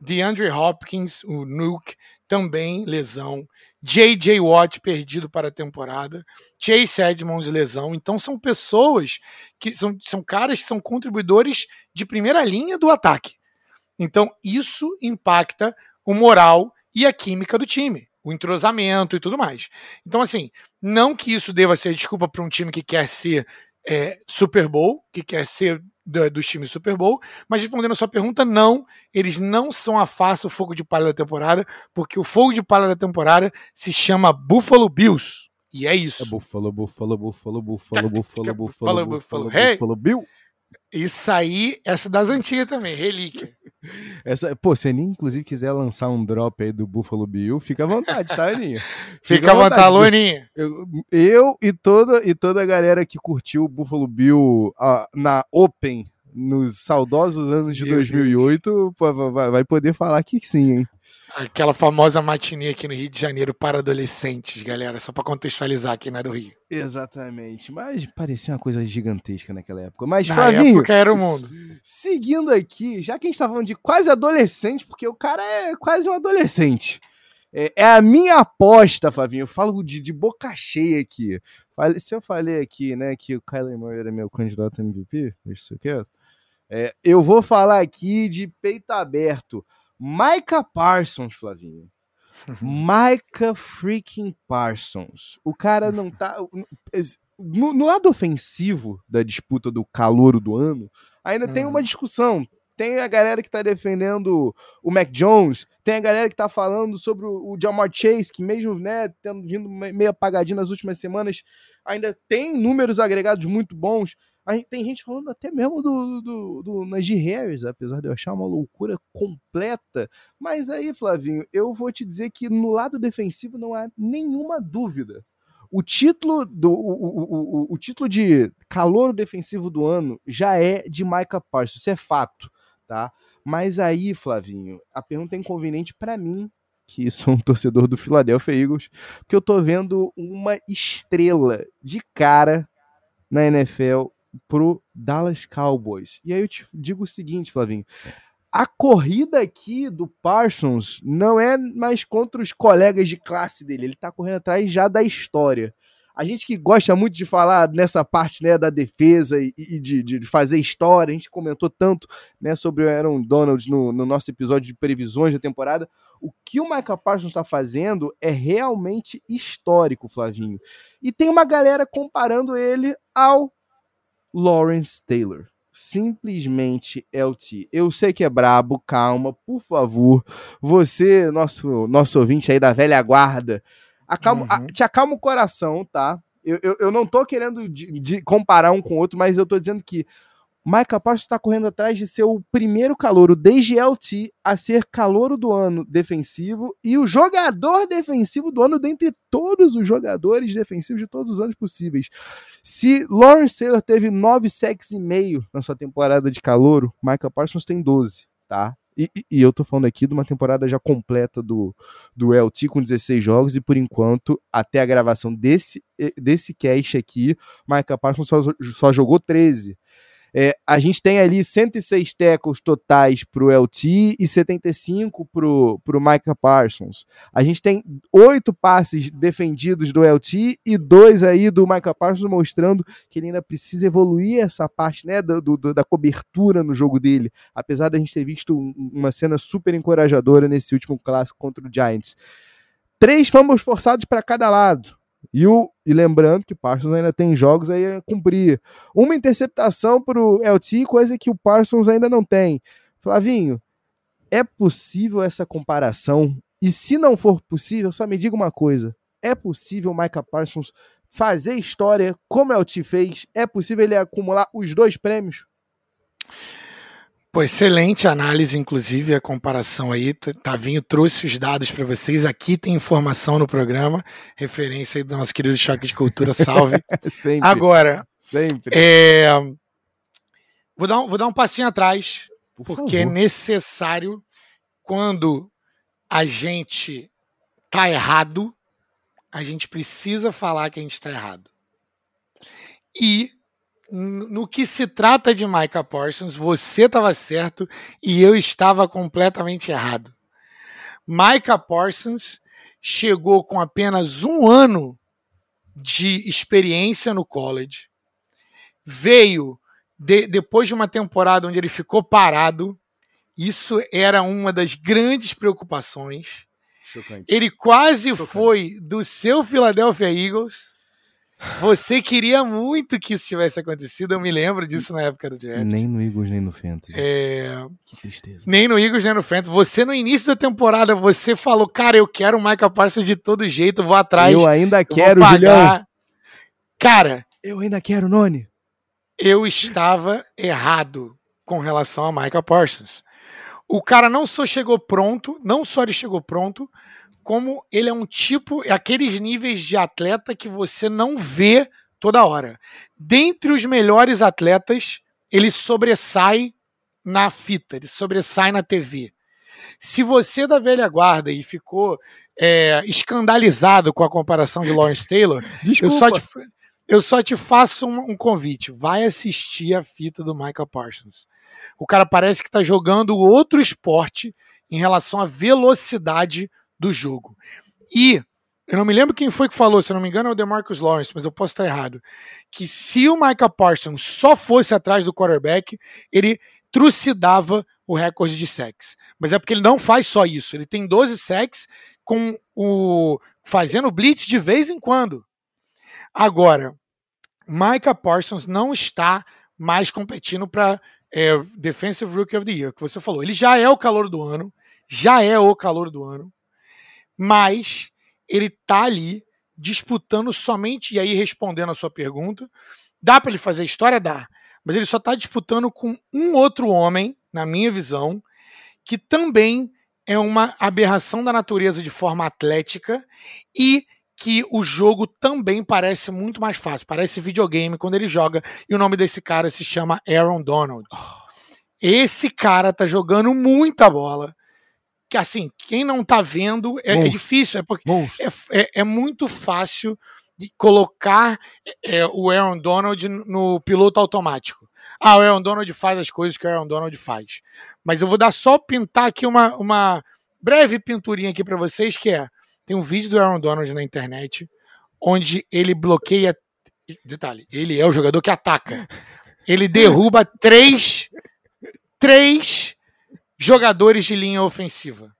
DeAndre Hopkins, o Nuke, também lesão. J.J. Watt perdido para a temporada, Chase Edmonds lesão. Então são pessoas que são, são caras que são contribuidores de primeira linha do ataque. Então isso impacta o moral e a química do time, o entrosamento e tudo mais. Então assim, não que isso deva ser desculpa para um time que quer ser é, Super Bowl, que quer ser do, dos times Super Bowl, mas respondendo a sua pergunta, não, eles não são a face o fogo de palha da temporada, porque o fogo de palha da temporada se chama Buffalo Bills. E é isso. É Buffalo, Buffalo, Buffalo, Buffalo, Buffalo, Buffalo, Buffalo, Buffalo, Bill. Isso aí, essa das antigas também, relíquia. Essa, pô, se a Aninha, inclusive, quiser lançar um drop aí do Buffalo Bill, fica à vontade, tá, Aninha? Fica, fica à vontade, Luninha. Eu, eu, e, toda, e toda a galera que curtiu o Buffalo Bill uh, na Open nos saudosos anos de Meu 2008, pô, vai, poder falar que sim, hein? Aquela famosa matinê aqui no Rio de Janeiro para adolescentes, galera, só para contextualizar quem não é do Rio. Exatamente, mas parecia uma coisa gigantesca naquela época. Mas, Na Flavinho, época era o mundo. Seguindo aqui, já que a gente tá falando de quase adolescente, porque o cara é quase um adolescente. É, é a minha aposta, Flavinho. Eu falo de, de boca cheia aqui. Se eu falei aqui, né, que o Kyler Murray era meu candidato a MVP, deixa isso quieto. É, eu vou falar aqui de peito aberto. Micah Parsons, Flavinho. Micah freaking Parsons. O cara não tá. No, no, lado ofensivo da disputa do calor do ano, ainda tem uma hum. discussão. Tem a galera que tá defendendo o Mac Jones, tem a galera que tá falando sobre o, Jamar Chase, que mesmo, né, tendo vindo meio apagadinho nas últimas semanas, ainda tem números agregados muito bons. Gente, tem gente falando até mesmo do, do, do Najee Harris, apesar de eu achar uma loucura completa. Mas aí, Flavinho, eu vou te dizer que no lado defensivo não há nenhuma dúvida. O título, do, o, o, o, o título de calor defensivo do ano já é de Micah Parsons, isso é fato, tá? Mas aí, Flavinho, a pergunta é inconveniente para mim, que sou um torcedor do Philadelphia Eagles, porque eu tô vendo uma estrela de cara na NFL pro Dallas Cowboys. E aí eu te digo o seguinte, Flavinho. A corrida aqui do Parsons não é mais contra os colegas de classe dele, ele tá correndo atrás já da história. A gente que gosta muito de falar nessa parte né, da defesa e, e de, de, fazer história, a gente comentou tanto né, sobre o Aaron Donald no, no nosso episódio de previsões da temporada. O que o Michael Parsons está fazendo é realmente histórico, Flavinho. E tem uma galera comparando ele ao Lawrence Taylor. Simplesmente LT. Eu sei que é brabo, calma, por favor. Você, nosso, nosso ouvinte aí da velha guarda, acalma, uhum. a, te acalma o coração, tá? Eu, eu, eu não tô querendo de, de comparar um com o outro, mas eu tô dizendo que Micah Parsons está correndo atrás de ser o primeiro calouro desde LT a ser calouro do ano defensivo e o jogador defensivo do ano dentre todos os jogadores defensivos de todos os anos possíveis. Se Lawrence Taylor teve 9 sacks e meio na sua temporada de calouro, Micah Parsons tem 12, tá? E, e, eu tô falando aqui de uma temporada já completa do, do LT com 16 jogos, e por enquanto, até a gravação desse, desse cast aqui, Micah Parsons só, só jogou 13. É, a gente tem ali 106 tackles totais para o LT e 75 para o Micah Parsons. A gente tem oito passes defendidos do LT e dois aí do Micah Parsons, mostrando que ele ainda precisa evoluir essa parte né, do, do, da cobertura no jogo dele, apesar da gente ter visto uma cena super encorajadora nesse último clássico contra o Giants. Três fumbles forçados para cada lado. E, o, e lembrando que o Parsons ainda tem jogos aí a cumprir. Uma interceptação para o LT, coisa que o Parsons ainda não tem. Flavinho, é possível essa comparação? E se não for possível, só me diga uma coisa: é possível o Micah Parsons fazer história como o LT fez? É possível ele acumular os dois prêmios? Pô, excelente análise, inclusive, a comparação aí. Tavinho trouxe os dados para vocês. Aqui tem informação no programa, referência aí do nosso querido Choque de Cultura, salve. sempre. Agora, sempre. É... Vou, dar um, vou dar um passinho atrás, Por porque é favor. é necessário, quando a gente tá errado, a gente precisa falar que a gente tá errado. E no que se trata de Micah Parsons, você estava certo e eu estava completamente errado. Micah Parsons chegou com apenas um ano de experiência no college, veio de, depois de uma temporada onde ele ficou parado. Isso era uma das grandes preocupações. Chocante. Ele quase Chocante. foi do seu Philadelphia Eagles Você queria muito que isso tivesse acontecido, eu me lembro disso na época do draft. Nem no Eagles, nem no Fantasy. É... Que tristeza. Nem no Eagles, nem no Fantasy. Você, no início da temporada, você falou, cara, eu quero o Michael Parsons de todo jeito, vou atrás. Eu ainda eu quero, Julião. Cara... Eu ainda quero, Noni. Eu estava errado com relação a Michael Parsons. O cara não só chegou pronto, não só ele chegou pronto, como ele é um tipo, é aqueles níveis de atleta que você não vê toda hora. Dentre os melhores atletas, ele sobressai na fita, ele sobressai na TV. Se você é da velha guarda e ficou é, escandalizado com a comparação de Lawrence Taylor, eu só, te, eu só te faço um, um, convite. Vai assistir a fita do Michael Parsons. O cara parece que está jogando outro esporte em relação à velocidade do jogo. E eu não me lembro quem foi que falou, se não me engano é o DeMarcus Lawrence, mas eu posso estar errado, que se o Micah Parsons só fosse atrás do quarterback, ele trucidava o recorde de sacks. Mas é porque ele não faz só isso, ele tem 12 sacks com o fazendo blitz de vez em quando. Agora, Micah Parsons não está mais competindo para é, Defensive Rookie of the Year, que você falou. Ele já é o calor do ano, já é o calor do ano mas ele tá ali disputando somente, e aí respondendo a sua pergunta, dá para ele fazer história? Dá. Mas ele só está disputando com um outro homem, na minha visão, que também é uma aberração da natureza de forma atlética e que o jogo também parece muito mais fácil. Parece videogame quando ele joga. E o nome desse cara se chama Aaron Donald. Esse cara tá jogando muita bola que assim, quem não tá vendo é, é difícil, é porque é, é, é, muito fácil de colocar é, o Aaron Donald no piloto automático. Ah, o Aaron Donald faz as coisas que o Aaron Donald faz. Mas eu vou dar só pintar aqui uma, uma breve pinturinha aqui para vocês, que é, tem um vídeo do Aaron Donald na internet, onde ele bloqueia, detalhe, ele é o jogador que ataca. Ele derruba três, três jogadores de linha ofensiva.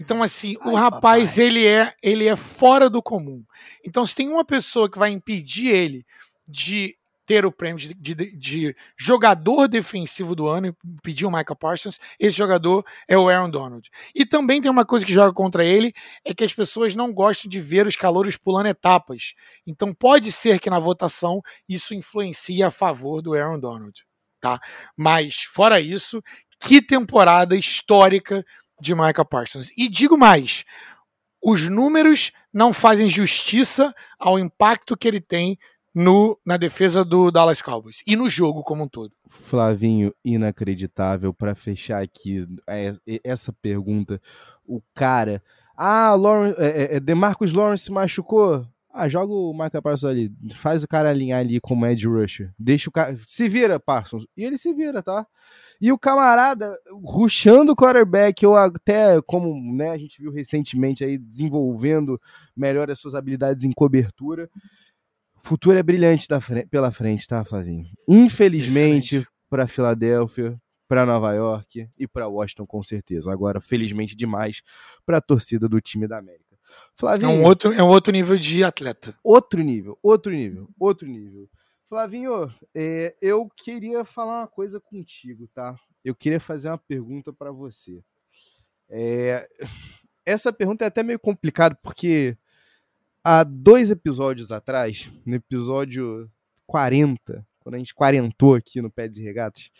Então, assim, Ai, o rapaz, papai. ele é, ele é fora do comum. Então, se tem uma pessoa que vai impedir ele de ter o prêmio de, de, de jogador defensivo do ano, impedir o Michael Parsons, esse jogador é o Aaron Donald. E também tem uma coisa que joga contra ele, é que as pessoas não gostam de ver os calouros pulando etapas. Então, pode ser que na votação isso influencie a favor do Aaron Donald. Tá? Mas, fora isso, que temporada histórica de Micah Parsons. E digo mais, os números não fazem justiça ao impacto que ele tem no, na defesa do Dallas Cowboys e no jogo como um todo. Flavinho, inacreditável para fechar aqui é, é, essa pergunta. O cara, ah, Lawrence, é, é, Demarcus Lawrence se machucou. Ah, joga o Micah Parsons ali, faz o cara alinhar ali como Ed Rusher. Deixa o cara. Se vira, Parsons. E ele se vira, tá? E o camarada ruxando o quarterback, ou até como né, a gente viu recentemente aí, desenvolvendo melhor as suas habilidades em cobertura. O futuro é brilhante frente, pela frente, tá, Flavinho? Infelizmente, para Filadélfia, para Nova York e para Washington, com certeza. Agora, felizmente demais para a torcida do time da América. Flavinho, é um outro, é um outro nível de atleta. Outro nível, outro nível, outro nível. Flavinho, é, eu queria falar uma coisa contigo, tá? Eu queria fazer uma pergunta para você. É, essa pergunta é até meio complicada, porque há dois episódios atrás, no episódio 40, quando a gente quarentou aqui no Pé de Regatas,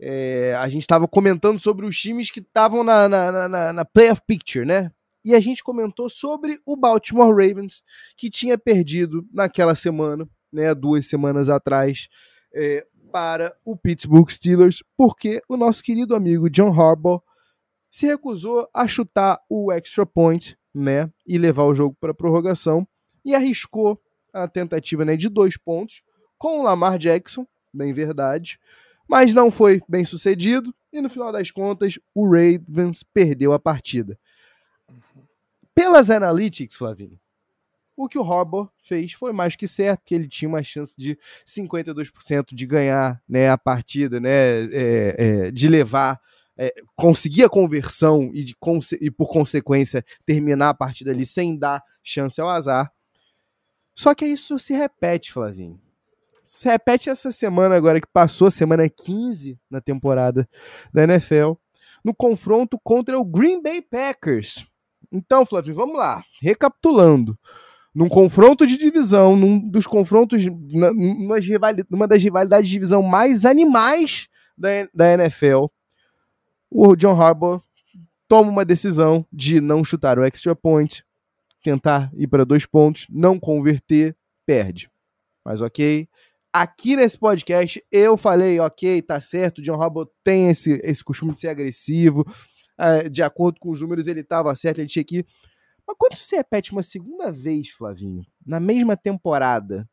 é, a gente estava comentando sobre os times que estavam na, na, na, na Playoff Picture, né? E a gente comentou sobre o Baltimore Ravens, que tinha perdido naquela semana né, duas semanas atrás, é, para o Pittsburgh Steelers, porque o nosso querido amigo John Harbaugh se recusou a chutar o extra point né, e levar o jogo para prorrogação e arriscou a tentativa né, de dois pontos com o Lamar Jackson, bem verdade, mas não foi bem sucedido e no final das contas o Ravens perdeu a partida. Pelas analytics, Flavinho, o que o Harbour fez foi mais que certo, porque ele tinha uma chance de 52% de ganhar né, a partida, né, é, é, de levar, é, conseguir a conversão e, de, e, por consequência, terminar a partida ali sem dar chance ao azar. Só que isso se repete, Flavinho. Se repete essa semana agora que passou, semana 15 na temporada da NFL, no confronto contra o Green Bay Packers. Então, Flávio, vamos lá. Recapitulando. Num confronto de divisão, num dos confrontos, numa, numa das rivalidades de divisão mais animais da, da NFL, o John Harbaugh toma uma decisão de não chutar o extra point, tentar ir para dois pontos, não converter, perde. Mas ok. Aqui nesse podcast eu falei, ok, tá certo, o John Harbaugh tem esse, esse costume de ser agressivo, uh, de acordo com os números ele estava certo, ele tinha que. Mas quando você repete uma segunda vez, Flavinho, na mesma temporada,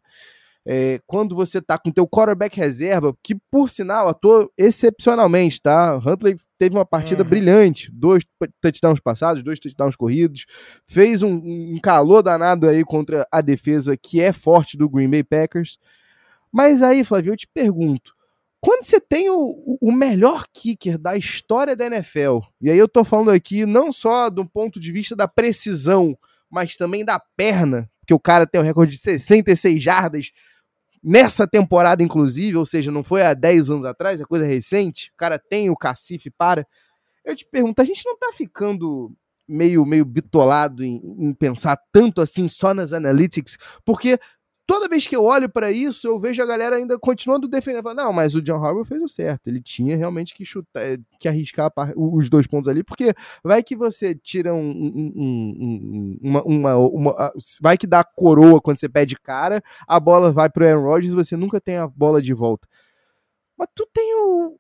é, quando você tá com teu quarterback reserva, que por sinal atuou excepcionalmente, tá? Huntley teve uma partida uhum. brilhante, dois touchdowns passados, dois touchdowns corridos, fez um, um calor danado aí contra a defesa que é forte do Green Bay Packers. Mas aí, Flávio, eu te pergunto, quando você tem o, o melhor kicker da história da NFL, e aí eu tô falando aqui não só do ponto de vista da precisão, mas também da perna, que o cara tem um recorde de 66 jardas nessa temporada, inclusive, ou seja, não foi há 10 anos atrás, é coisa recente, o cara tem o cacife para. Eu te pergunto, a gente não tá ficando meio, meio bitolado em, em pensar tanto assim só nas analytics? Porque toda vez que eu olho para isso, eu vejo a galera ainda continuando defendendo. Não, mas o John Harbaugh fez o certo. Ele tinha realmente que chutar, eh, que arriscar os dois pontos ali, porque vai que você tira um, um, um, uma, uma, uma, Vai que dá coroa quando você pede cara, a bola vai pro Aaron Rodgers e você nunca tem a bola de volta. Mas tu tem o,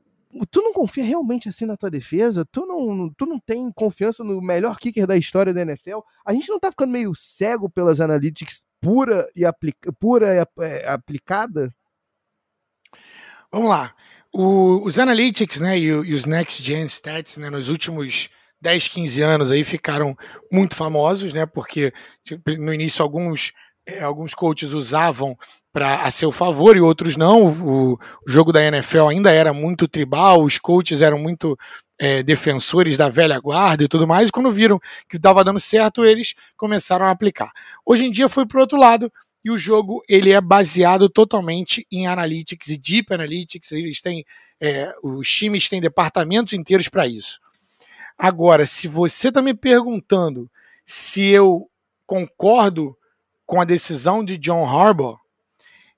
tu não confia realmente assim na tua defesa? Tu não, tu não tem confiança no melhor kicker da história da NFL? A gente não tá ficando meio cego pelas analytics pura e, aplica, pura e é, aplicada? Vamos lá. O, os analytics, né, e, e, os next gen stats, né, nos últimos 10, 15 anos aí ficaram muito famosos, né, porque tipo, no início alguns é, alguns coaches usavam para a seu favor e outros não. O, o, jogo da NFL ainda era muito tribal, os coaches eram muito é, defensores da velha guarda e tudo mais, e quando viram que estava dando certo, eles começaram a aplicar. Hoje em dia foi para outro lado, e o jogo ele é baseado totalmente em analytics e deep analytics. Eles têm, é, os times têm departamentos inteiros para isso. Agora, se você está me perguntando se eu concordo com a decisão de John Harbaugh,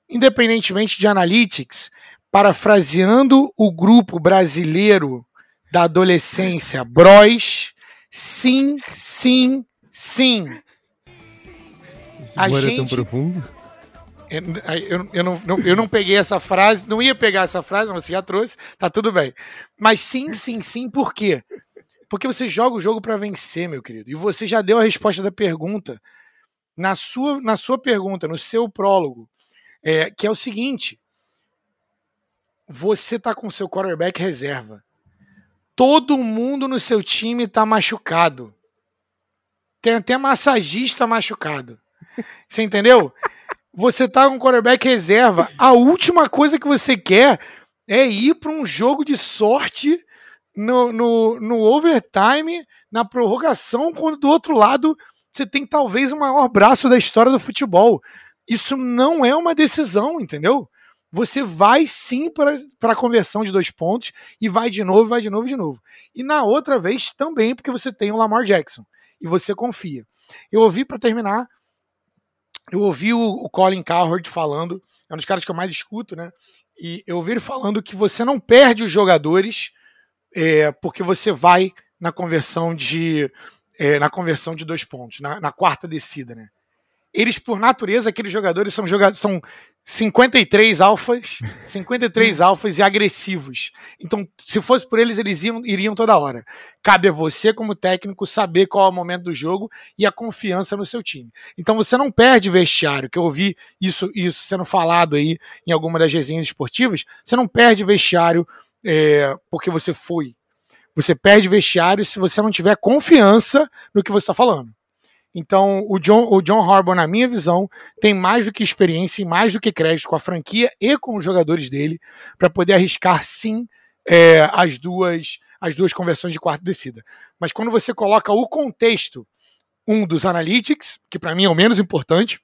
independentemente de analytics, parafraseando o grupo brasileiro da adolescência, Bros, sim, sim, sim. Esse a gente... é tão profundo? Eu, eu, eu, não, não, eu não peguei essa frase, não ia pegar essa frase, mas você já trouxe, tá tudo bem. Mas sim, sim, sim, por quê? Porque você joga o jogo para vencer, meu querido. E você já deu a resposta da pergunta. Na sua, na sua pergunta, no seu prólogo, é, que é o seguinte: você tá com seu quarterback reserva. Todo mundo no seu time tá machucado. Tem até massagista machucado. Você entendeu? Você tá com quarterback reserva. A última coisa que você quer é ir para um jogo de sorte no, no, no overtime, na prorrogação, quando do outro lado você tem talvez o maior braço da história do futebol. Isso não é uma decisão, entendeu? Você vai sim para a conversão de dois pontos e vai de novo, vai de novo, de novo. E na outra vez também, porque você tem o Lamar Jackson e você confia. Eu ouvi para terminar, eu ouvi o, o Colin Cowherd falando, é um dos caras que eu mais escuto, né? E eu ouvi ele falando que você não perde os jogadores é, porque você vai na conversão de é, na conversão de dois pontos, na, na quarta descida, né? eles, por natureza, aqueles jogadores são jogadores, são 53 alfas, 53 alfas e agressivos. Então, se fosse por eles, eles iam, iriam toda hora. Cabe a você, como técnico, saber qual é o momento do jogo e a confiança no seu time. Então, você não perde vestiário, que eu ouvi isso, isso sendo falado aí em alguma das resenhas esportivas, você não perde vestiário é, porque você foi. Você perde vestiário se você não tiver confiança no que você está falando. Então, o John, o John Harbaugh, na minha visão, tem mais do que experiência e mais do que crédito com a franquia e com os jogadores dele para poder arriscar sim é, as duas as duas conversões de quarta descida. Mas quando você coloca o contexto, um dos analytics, que para mim é o menos importante,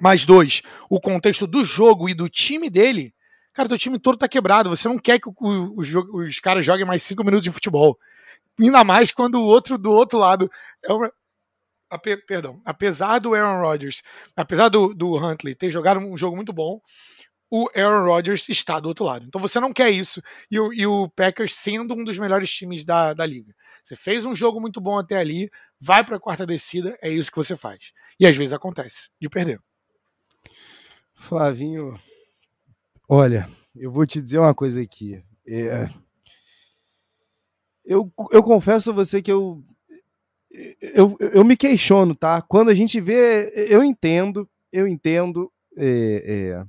mais dois, o contexto do jogo e do time dele, cara, teu time todo tá quebrado. Você não quer que o, o, o, os caras joguem mais cinco minutos de futebol. Ainda mais quando o outro do outro lado é uma, ape, perdão, apesar do Aaron Rodgers, apesar do, do Huntley ter jogado um jogo muito bom, o Aaron Rodgers está do outro lado. Então você não quer isso. E o, e o Packers sendo um dos melhores times da, da liga. Você fez um jogo muito bom até ali, vai para a quarta descida, é isso que você faz. E às vezes acontece de perder. Flavinho, olha, eu vou te dizer uma coisa aqui. É... Eu, eu confesso a você que eu, eu, eu me questiono, tá? Quando a gente vê, eu entendo, eu entendo é, é,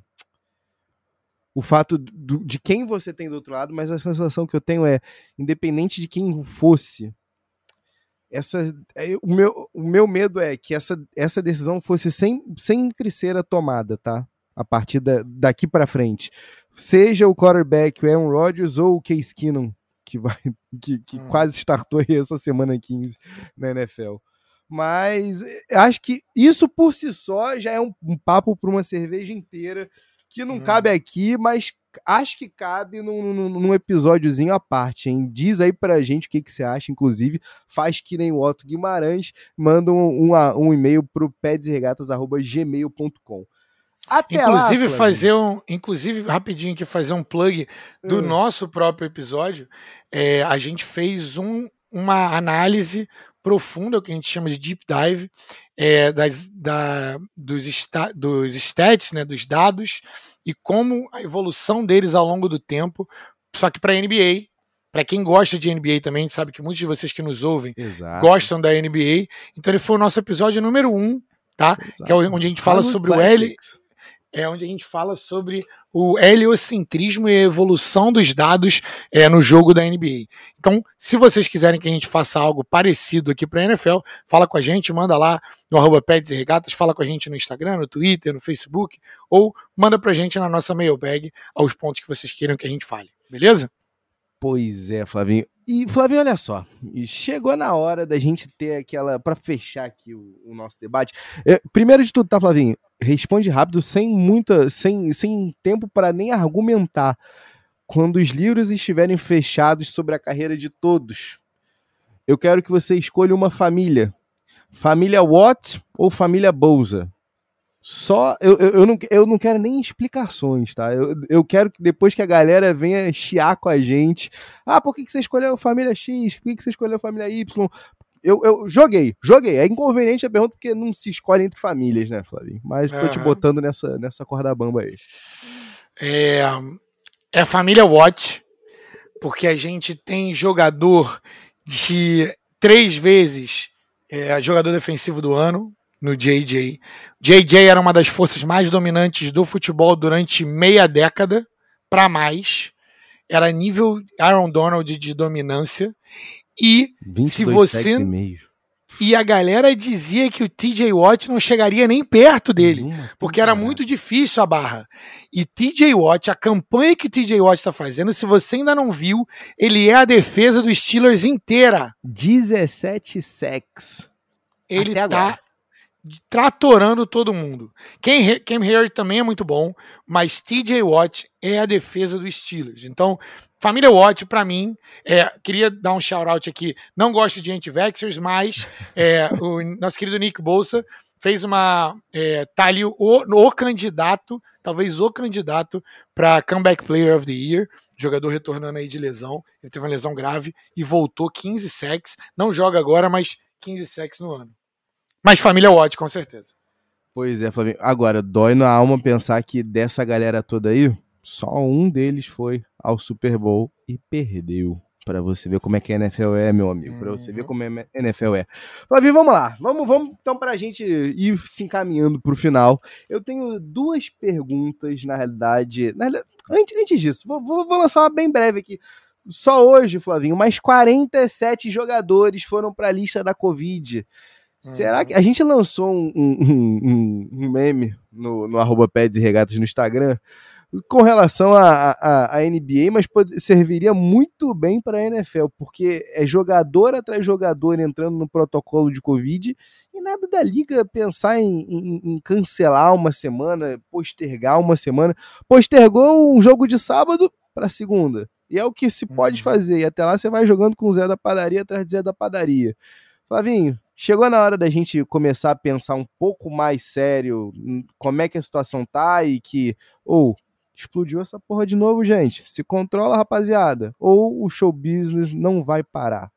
o fato do, de quem você tem do outro lado, mas a sensação que eu tenho é, independente de quem fosse, essa, é, o, meu, o meu medo é que essa, essa decisão fosse sem, sempre ser a tomada, tá? A partir da, daqui para frente. Seja o quarterback, o Aaron Rodgers ou o Case Keenum, que, vai, que, que hum. quase startou aí essa semana 15 na NFL. Mas eh, acho que isso por si só já é um, um papo para uma cerveja inteira que não hum. cabe aqui, mas acho que cabe num, num, num, episódiozinho à parte, hein? Diz aí pra gente o que, que você acha, inclusive, faz que nem o Otto Guimarães, manda um, um, um e-mail pro pedesregatas.gmail.com. Até inclusive lá, fazer um, inclusive rapidinho aqui fazer um plug do hum. nosso próprio episódio. É, a gente fez um, uma análise profunda, o que a gente chama de deep dive, é, das, da, dos, sta, dos stats, né, dos dados, e como a evolução deles ao longo do tempo, só que para a NBA, para quem gosta de NBA também, a gente sabe que muitos de vocês que nos ouvem Exato. gostam da NBA, então ele foi o nosso episódio número um, tá? Exato. Que é onde a gente fala sobre Classics. o L é onde a gente fala sobre o heliocentrismo e a evolução dos dados é, no jogo da NBA. Então, se vocês quiserem que a gente faça algo parecido aqui para a NFL, fala com a gente, manda lá no arroba Pets e Regatas, fala com a gente no Instagram, no Twitter, no Facebook, ou manda para a gente na nossa mailbag aos pontos que vocês queiram que a gente fale. Beleza? Pois é, Flavinho. E, Flavinho, olha só, chegou na hora da gente ter aquela. para fechar aqui o, o nosso debate. É, primeiro de tudo, tá, Flavinho? Responde rápido, sem muita. sem, sem tempo para nem argumentar. Quando os livros estiverem fechados sobre a carreira de todos, eu quero que você escolha uma família. Família Watt ou família Bouza? Só. Eu, eu, eu, não, eu não quero nem explicações, tá? Eu, eu quero que depois que a galera venha chiar com a gente. Ah, por que, que você escolheu família X? Por que, que você escolheu família Y? Eu, eu joguei, joguei. É inconveniente a pergunta porque não se escolhe entre famílias, né, Flavinho? Mas tô te botando nessa, nessa corda bamba aí. É, é a família Watt, porque a gente tem jogador de três vezes é, jogador defensivo do ano, no JJ. JJ era uma das forças mais dominantes do futebol durante meia década para mais. Era nível Aaron Donald de dominância. E se você e a galera dizia que o TJ Watt não chegaria nem perto dele, porque era muito difícil a barra. E TJ Watt, a campanha que TJ Watt está fazendo, se você ainda não viu, ele é a defesa dos Steelers inteira. 17 sacks. Ele Até tá agora tratorando todo mundo. Cam, Cam Harry também é muito bom, mas TJ Watt é a defesa dos Steelers. Então, família Watt, para mim, é, queria dar um shout-out aqui. Não gosto de anti-vaxxers, mas é, o nosso querido Nick Bolsa fez uma. É, tá ali o, o candidato, talvez o candidato para Comeback Player of the Year. Jogador retornando aí de lesão. Ele teve uma lesão grave e voltou 15 sacks. Não joga agora, mas 15 sacks no ano. Mas família Watt, com certeza. Pois é, Flavinho. Agora, dói na alma pensar que dessa galera toda aí, só um deles foi ao Super Bowl e perdeu. Para você ver como é que a NFL é, meu amigo. Para você ver uhum. como é a NFL é. Flavinho, vamos lá. Vamos, vamos então para a gente ir se encaminhando para o final. Eu tenho duas perguntas, na realidade. Na realidade antes, antes disso, vou, vou, vou lançar uma bem breve aqui. Só hoje, Flavinho, mais 47 jogadores foram para a lista da Covid. Será que. A gente lançou um, um, um, um meme no, no arroba Peds e Regatas no Instagram com relação à NBA, mas pode, serviria muito bem para a NFL, porque é jogador atrás jogador entrando no protocolo de Covid e nada da liga pensar em, em, em, cancelar uma semana, postergar uma semana. Postergou um jogo de sábado para segunda. E é o que se pode uhum. fazer. E até lá você vai jogando com o Zé da padaria atrás de Zé da padaria. Flavinho, chegou na hora da gente começar a pensar um pouco mais sério como é que a situação tá e que, ou, oh, explodiu essa porra de novo, gente. Se controla, rapaziada. Ou o show business não vai parar.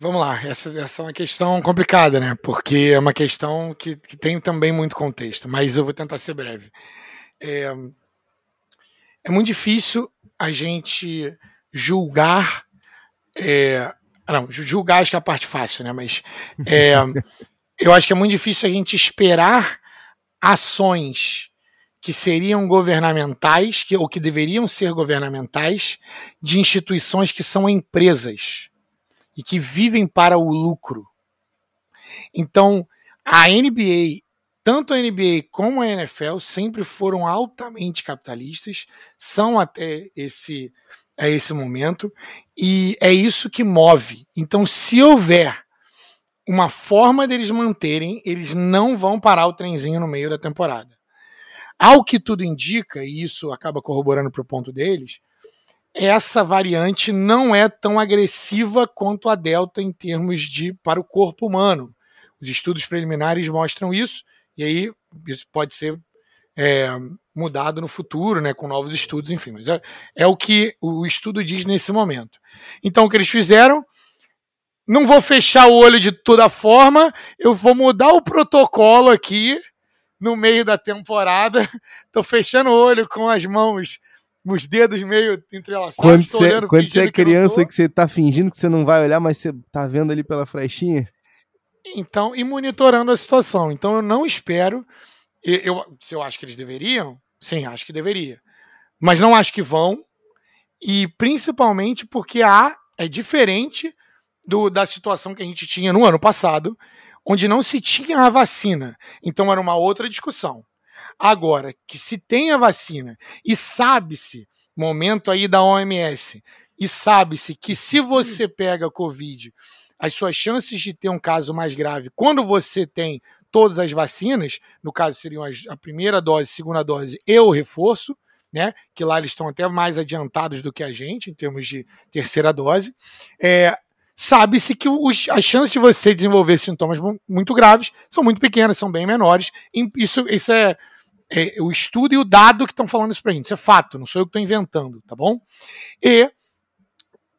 Vamos lá, essa, essa é uma questão complicada, né? Porque é uma questão que, que tem também muito contexto, mas eu vou tentar ser breve. É, é muito difícil a gente julgar. É, não, julgar acho que é a parte fácil, né? Mas é, eu acho que é muito difícil a gente esperar ações que seriam governamentais, que, ou que deveriam ser governamentais, de instituições que são empresas e que vivem para o lucro. Então, a NBA, tanto a NBA como a NFL, sempre foram altamente capitalistas, são até esse, a esse momento, e é isso que move. Então, se houver uma forma deles manterem, eles não vão parar o trenzinho no meio da temporada. Ao que tudo indica, e isso acaba corroborando para o ponto deles, essa variante não é tão agressiva quanto a Delta em termos de para o corpo humano. Os estudos preliminares mostram isso, e aí isso pode ser é, mudado no futuro, né, com novos estudos, enfim. Mas é, é o que o estudo diz nesse momento. Então, o que eles fizeram? Não vou fechar o olho de toda forma, eu vou mudar o protocolo aqui no meio da temporada. Estou fechando o olho com as mãos os dedos meio entrelaçados. Quando você, quando você é criança que, que, você tá fingindo que você não vai olhar, mas você tá vendo ali pela frechinha? Então, e monitorando a situação. Então, eu não espero. Eu, eu, se eu acho que eles deveriam, sim, acho que deveria. Mas não acho que vão. E principalmente porque a é diferente do, da situação que a gente tinha no ano passado, onde não se tinha a vacina. Então era uma outra discussão. Agora, que se tem a vacina e sabe-se, momento aí da OMS, e sabe-se que se você pega Covid, as suas chances de ter um caso mais grave, quando você tem todas as vacinas, no caso seriam a primeira dose, segunda dose e o reforço, né? Que lá eles estão até mais adiantados do que a gente em termos de terceira dose. É, sabe-se que os, as chances de você desenvolver sintomas muito graves são muito pequenas, são bem menores. Isso, isso é é, o estudo e o dado que estão falando isso pra gente. Isso é fato, não sou eu que estou inventando, tá bom? E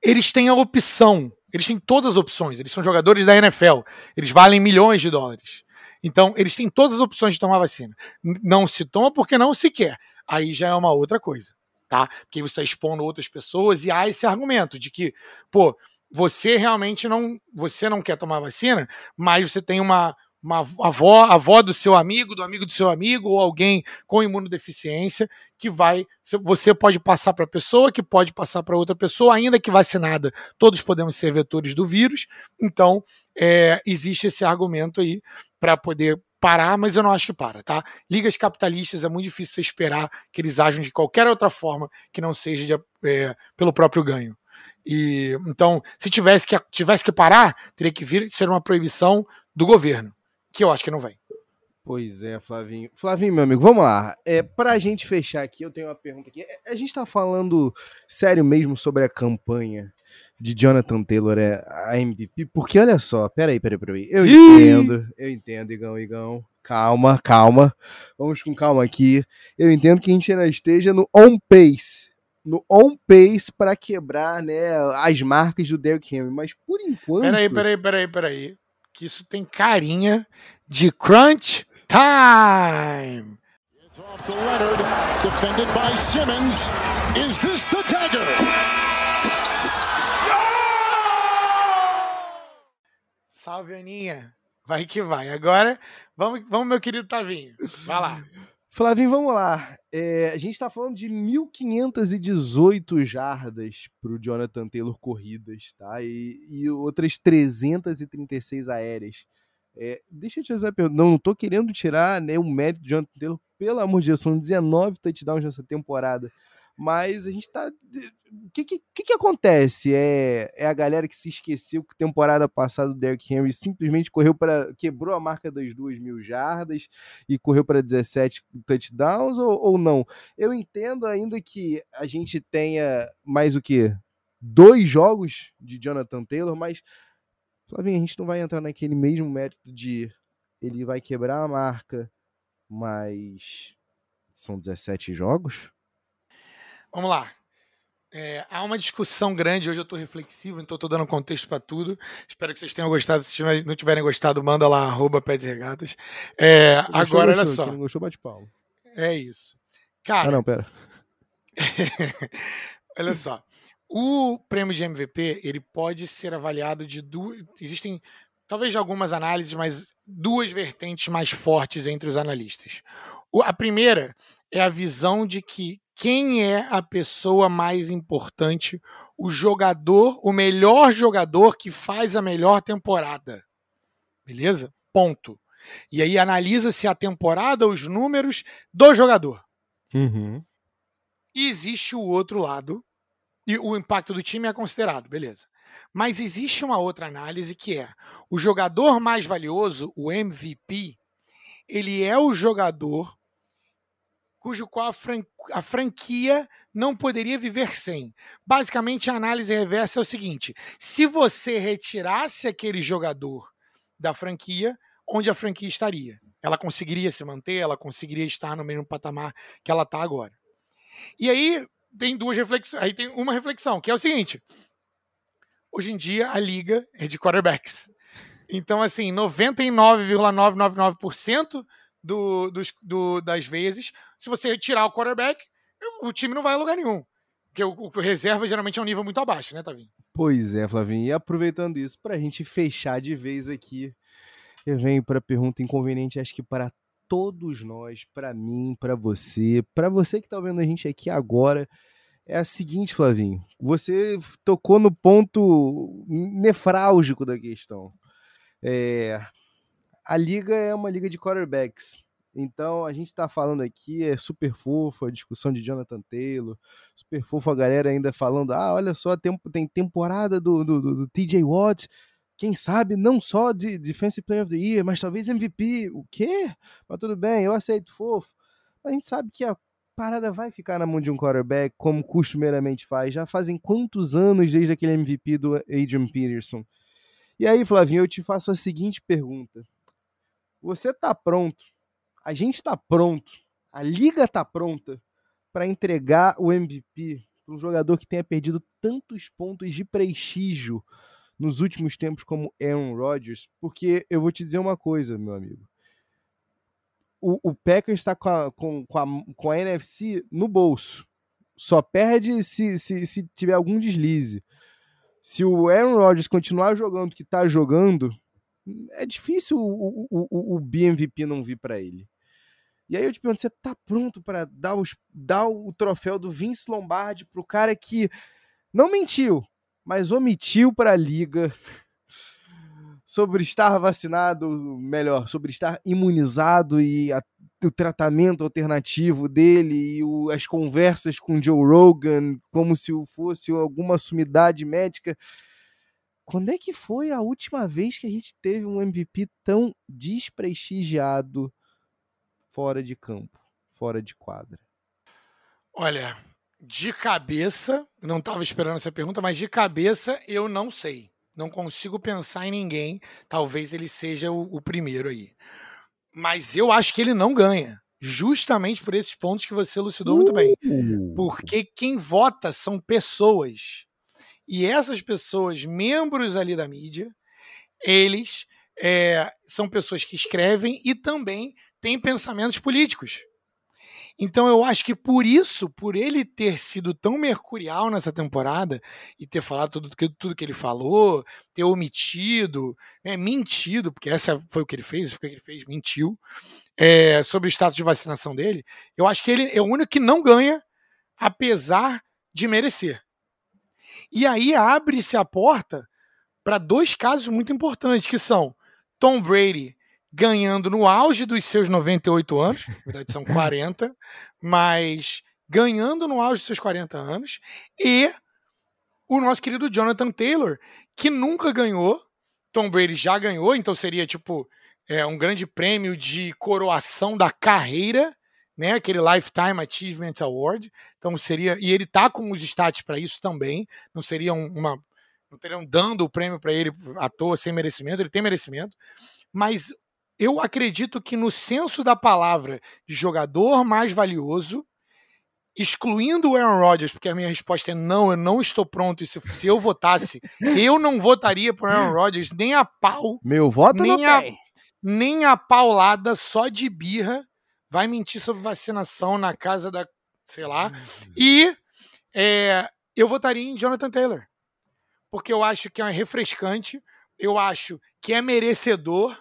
eles têm a opção, eles têm todas as opções, eles são jogadores da NFL, eles valem milhões de dólares. Então, eles têm todas as opções de tomar vacina. Não se toma porque não se quer. Aí já é uma outra coisa, tá? Porque você está expondo outras pessoas e há esse argumento de que, pô, você realmente não, você não quer tomar vacina, mas você tem uma, uma avó, avó do seu amigo, do amigo do seu amigo, ou alguém com imunodeficiência, que vai. Você pode passar para a pessoa, que pode passar para outra pessoa, ainda que vacinada, todos podemos ser vetores do vírus. Então, é, existe esse argumento aí para poder parar, mas eu não acho que para, tá? Ligas capitalistas é muito difícil você esperar que eles ajam de qualquer outra forma que não seja de, é, pelo próprio ganho. E então, se tivesse que, tivesse que parar, teria que vir ser uma proibição do governo que eu acho que não vem. Pois é, Flavinho. Flavinho, meu amigo, vamos lá. É, pra gente fechar aqui, eu tenho uma pergunta aqui. É, a gente tá falando sério mesmo sobre a campanha de Jonathan Taylor, é a MVP, porque olha só, peraí, peraí, peraí. Eu Ih! entendo, eu entendo, Igão, Igão. Calma, calma. Vamos com calma aqui. Eu entendo que a gente ainda esteja no on pace. No on pace para quebrar né, as marcas do Derrick Henry. Mas por enquanto. Peraí, peraí, peraí, peraí que isso tem carinha de crunch time. It's off to Leonard, defended by Simmons. Is this the dagger? Salve, Aninha. Vai que vai. Agora, vamos, vamos meu querido Tavinho. Vai lá. Flavinho, vamos lá. É, a gente está falando de 1.518 jardas para o Jonathan Taylor corridas, tá? E, e outras 336 aéreas. É, deixa eu te fazer a pergunta. Não estou querendo tirar né, o mérito do Jonathan Taylor, pelo amor de Deus, são 19 touchdowns nessa temporada. Mas a gente tá. O que, que, que, acontece? É, é a galera que se esqueceu que temporada passada o Derrick Henry simplesmente correu para. quebrou a marca das duas mil jardas e correu para 17 touchdowns ou, ou não? Eu entendo ainda que a gente tenha mais o que? Dois jogos de Jonathan Taylor, mas. Flavinho, a gente não vai entrar naquele mesmo mérito de ele vai quebrar a marca, mas são 17 jogos? Vamos lá. É, há uma discussão grande, hoje eu estou reflexivo, então estou dando contexto para tudo. Espero que vocês tenham gostado. Se não tiverem gostado, manda lá, arroba pé de regatas. É, agora, olha só. Não gostou, bate pau. É isso. Cara. Ah, não, pera. olha só. O prêmio de MVP, ele pode ser avaliado de duas. Existem, talvez, algumas análises, mas duas vertentes mais fortes entre os analistas. A primeira é a visão de que quem é a pessoa mais importante, o jogador, o melhor jogador que faz a melhor temporada. Beleza? Ponto. E aí analisa-se a temporada, os números do jogador. Uhum. E existe o outro lado, e o impacto do time é considerado, beleza. Mas existe uma outra análise que é o jogador mais valioso, o MVP, ele é o jogador cujo qual a, fran a, franquia não poderia viver sem. Basicamente, a análise reversa é o seguinte: se você retirasse aquele jogador da franquia, onde a franquia estaria? Ela conseguiria se manter, ela conseguiria estar no mesmo patamar que ela está agora. E aí tem duas reflexões, aí tem uma reflexão, que é o seguinte: hoje em dia a liga é de quarterbacks. Então, assim, 99,999% do, dos, do, das vezes, se você tirar o quarterback, o time não vai a lugar nenhum. Porque o, o reserva geralmente é um nível muito abaixo, né, Tavinho? Pois é, Flavinho. E aproveitando isso, para a gente fechar de vez aqui, eu venho para a pergunta inconveniente, acho que para todos nós, para mim, para você, para você que está vendo a gente aqui agora, é a seguinte, Flavinho. Você tocou no ponto nefrálgico da questão. É, a liga é uma liga de quarterbacks. Então a gente está falando aqui, é super fofo a discussão de Jonathan Taylor, super fofo a galera ainda falando: ah, olha só, tem, tem temporada do, do, do, TJ Watt, quem sabe não só de Defensive Player of the Year, mas talvez MVP. O quê? Mas tudo bem, eu aceito fofo. A gente sabe que a parada vai ficar na mão de um quarterback, como costumeiramente faz. Já fazem quantos anos desde aquele MVP do Adrian Peterson? E aí, Flavinho, eu te faço a seguinte pergunta você está pronto, a gente está pronto, a liga está pronta para entregar o MVP para um jogador que tenha perdido tantos pontos de prestígio nos últimos tempos como Aaron Rodgers, porque eu vou te dizer uma coisa, meu amigo. O, o Packers está com com, com, a, com a NFC no bolso. Só perde se, se, se tiver algum deslize. Se o Aaron Rodgers continuar jogando o que está jogando, é difícil o, o, o, o BMVP não vir para ele. E aí eu te pergunto, você tá pronto para dar, os, dar o troféu do Vince Lombardi pro cara que não mentiu, mas omitiu para a liga sobre estar vacinado, melhor, sobre estar imunizado e a, o tratamento alternativo dele e o, as conversas com Joe Rogan como se fosse alguma sumidade médica. Quando é que foi a última vez que a gente teve um MVP tão desprestigiado fora de campo, fora de quadra? Olha, de cabeça, não estava esperando essa pergunta, mas de cabeça eu não sei. Não consigo pensar em ninguém. Talvez ele seja o, o primeiro aí. Mas eu acho que ele não ganha justamente por esses pontos que você elucidou muito bem. Uh! Porque quem vota são pessoas. E essas pessoas, membros ali da mídia, eles é, são pessoas que escrevem e também têm pensamentos políticos. Então eu acho que por isso, por ele ter sido tão mercurial nessa temporada e ter falado tudo, tudo que ele falou, ter omitido, né, mentido, porque essa foi o que ele fez, o que ele fez, mentiu, é, sobre o status de vacinação dele, eu acho que ele é o único que não ganha, apesar de merecer. E aí abre-se a porta para dois casos muito importantes, que são Tom Brady ganhando no auge dos seus 98 anos, na verdade são 40, mas ganhando no auge dos seus 40 anos, e o nosso querido Jonathan Taylor, que nunca ganhou. Tom Brady já ganhou, então seria tipo é, um grande prêmio de coroação da carreira, né? Aquele Lifetime Achievement Award. Então seria. E ele tá com os stats para isso também. Não seria uma. Não teriam dando o prêmio para ele à toa, sem merecimento. Ele tem merecimento. Mas eu acredito que no senso da palavra de jogador mais valioso, excluindo o Aaron Rodgers, porque a minha resposta é não, eu não estou pronto. E se, se eu votasse, eu não votaria para Aaron Rodgers nem a pau. Meu voto nem não a, tem. Nem a paulada só de birra. Vai mentir sobre vacinação na casa da, sei lá. E é, eu votaria em Jonathan Taylor. Porque eu acho que é refrescante, eu acho que é merecedor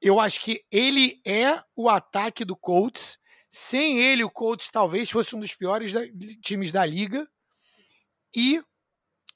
eu acho que ele é o ataque do Colts. Sem ele, o Colts talvez fosse um dos piores da, times da liga. E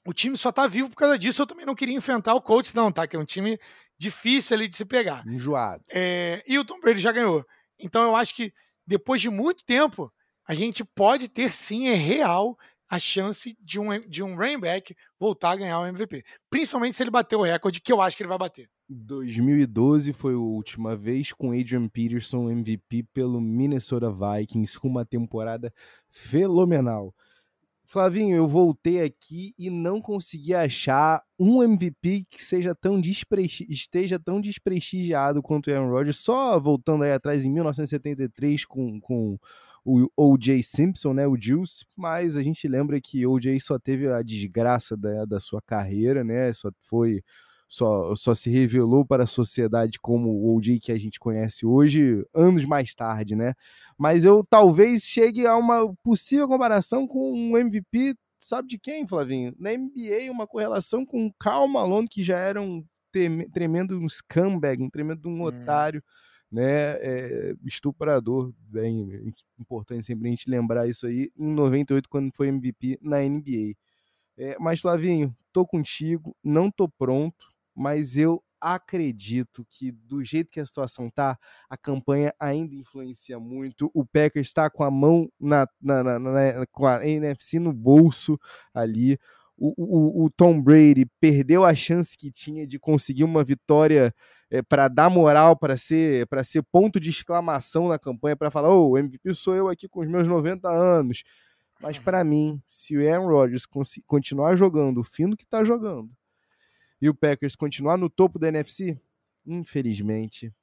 o time só tá vivo por causa disso. Eu também não queria enfrentar o Colts, não, tá? Que é um time difícil ali de se pegar. Enjoado. É, e o Tom Brady já ganhou. Então eu acho que depois de muito tempo, a gente pode ter sim, é real, a chance de um, de um running back voltar a ganhar o MVP. Principalmente se ele bater o recorde, que eu acho que ele vai bater. 2012 foi a última vez com Adrian Peterson MVP pelo Minnesota Vikings com uma temporada fenomenal. Flavinho, eu voltei aqui e não consegui achar um MVP que seja tão esteja tão desprestigiado quanto o Aaron Rodgers. Só voltando aí atrás em 1973 com, com o O.J. Simpson, né, o Juice, mas a gente lembra que O.J. só teve a desgraça da, da sua carreira, né, só foi só, só se revelou para a sociedade como o OJ que a gente conhece hoje, anos mais tarde, né? Mas eu talvez chegue a uma possível comparação com um MVP, sabe de quem, Flavinho? Na NBA, uma correlação com o Karl Malone, que já era um tremendo um scumbag, um tremendo um hum. otário, né? É, estuprador, bem importante sempre a gente lembrar isso aí, em 98, quando foi MVP na NBA. É, mas, Flavinho, tô contigo, não tô pronto, mas eu acredito que do jeito que a situação tá, a campanha ainda influencia muito. O Packers está com a mão na, na, na, na, com a NFC no bolso ali. O, o, o, Tom Brady perdeu a chance que tinha de conseguir uma vitória é, para dar moral, para ser para ser ponto de exclamação na campanha, para falar: oh, o MVP sou eu aqui com os meus 90 anos. Mas para mim, se o Aaron Rodgers continuar jogando o fino que está jogando, e o Packers continuar no topo da NFC, infelizmente,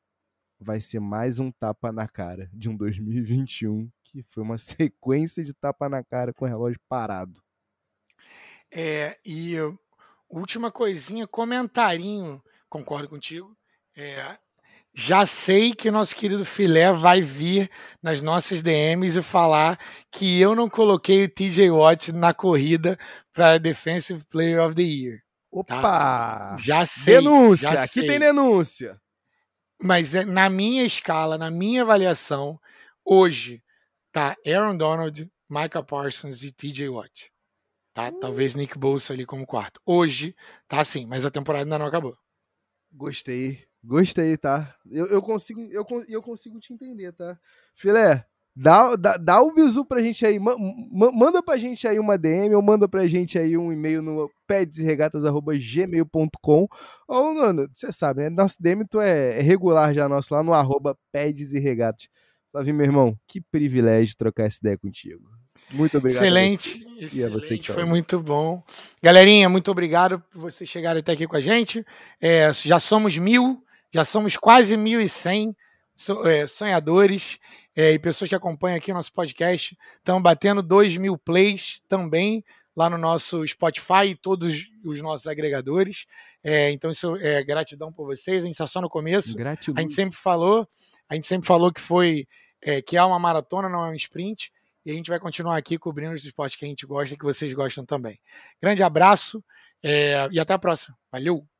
vai ser mais um tapa na cara de um 2021 que foi uma sequência de tapa na cara com o relógio parado. É, e última coisinha, comentarinho, concordo contigo. É, já sei que nosso querido Filé vai vir nas nossas DMs e falar que eu não coloquei o TJ Watt na corrida para Defensive Player of the Year. Opa! Tá? Já sei. Denúncia, já aqui sei. tem denúncia. Mas é, na minha escala, na minha avaliação, hoje tá Aaron Donald, Micah Parsons e TJ Watt. Tá? Uh. Talvez Nick Bolsa ali como quarto. Hoje tá assim, mas a temporada ainda não acabou. Gostei. Gostei, tá? Eu, eu consigo eu, eu consigo te entender, tá? Filé, Dá, dá, dá o bisu pra gente aí. Ma, ma, manda pra gente aí uma DM ou manda pra gente aí um e-mail no pedesregatas.gmail.com. Ou, mano, você sabe, né? Nosso DM tu é, é regular já nosso lá no arroba pedes e regatas. Flavinho, meu irmão, que privilégio trocar essa ideia contigo. Muito obrigado. Excelente. Excelente, tá foi muito bom. Galerinha, muito obrigado por vocês chegarem até aqui com a gente. É, já somos mil, já somos quase mil e cem é, sonhadores é, e pessoas que acompanham aqui o nosso podcast. Estamos batendo 2 mil plays também lá no nosso Spotify e todos os nossos agregadores. É, então, isso é gratidão por vocês. A gente está só no começo. Gratidão. A gente sempre falou, a gente sempre falou que foi é, que é uma maratona, não é um sprint. E a gente vai continuar aqui cobrindo os esportes que a gente gosta e que vocês gostam também. Grande abraço é, e até a próxima. Valeu!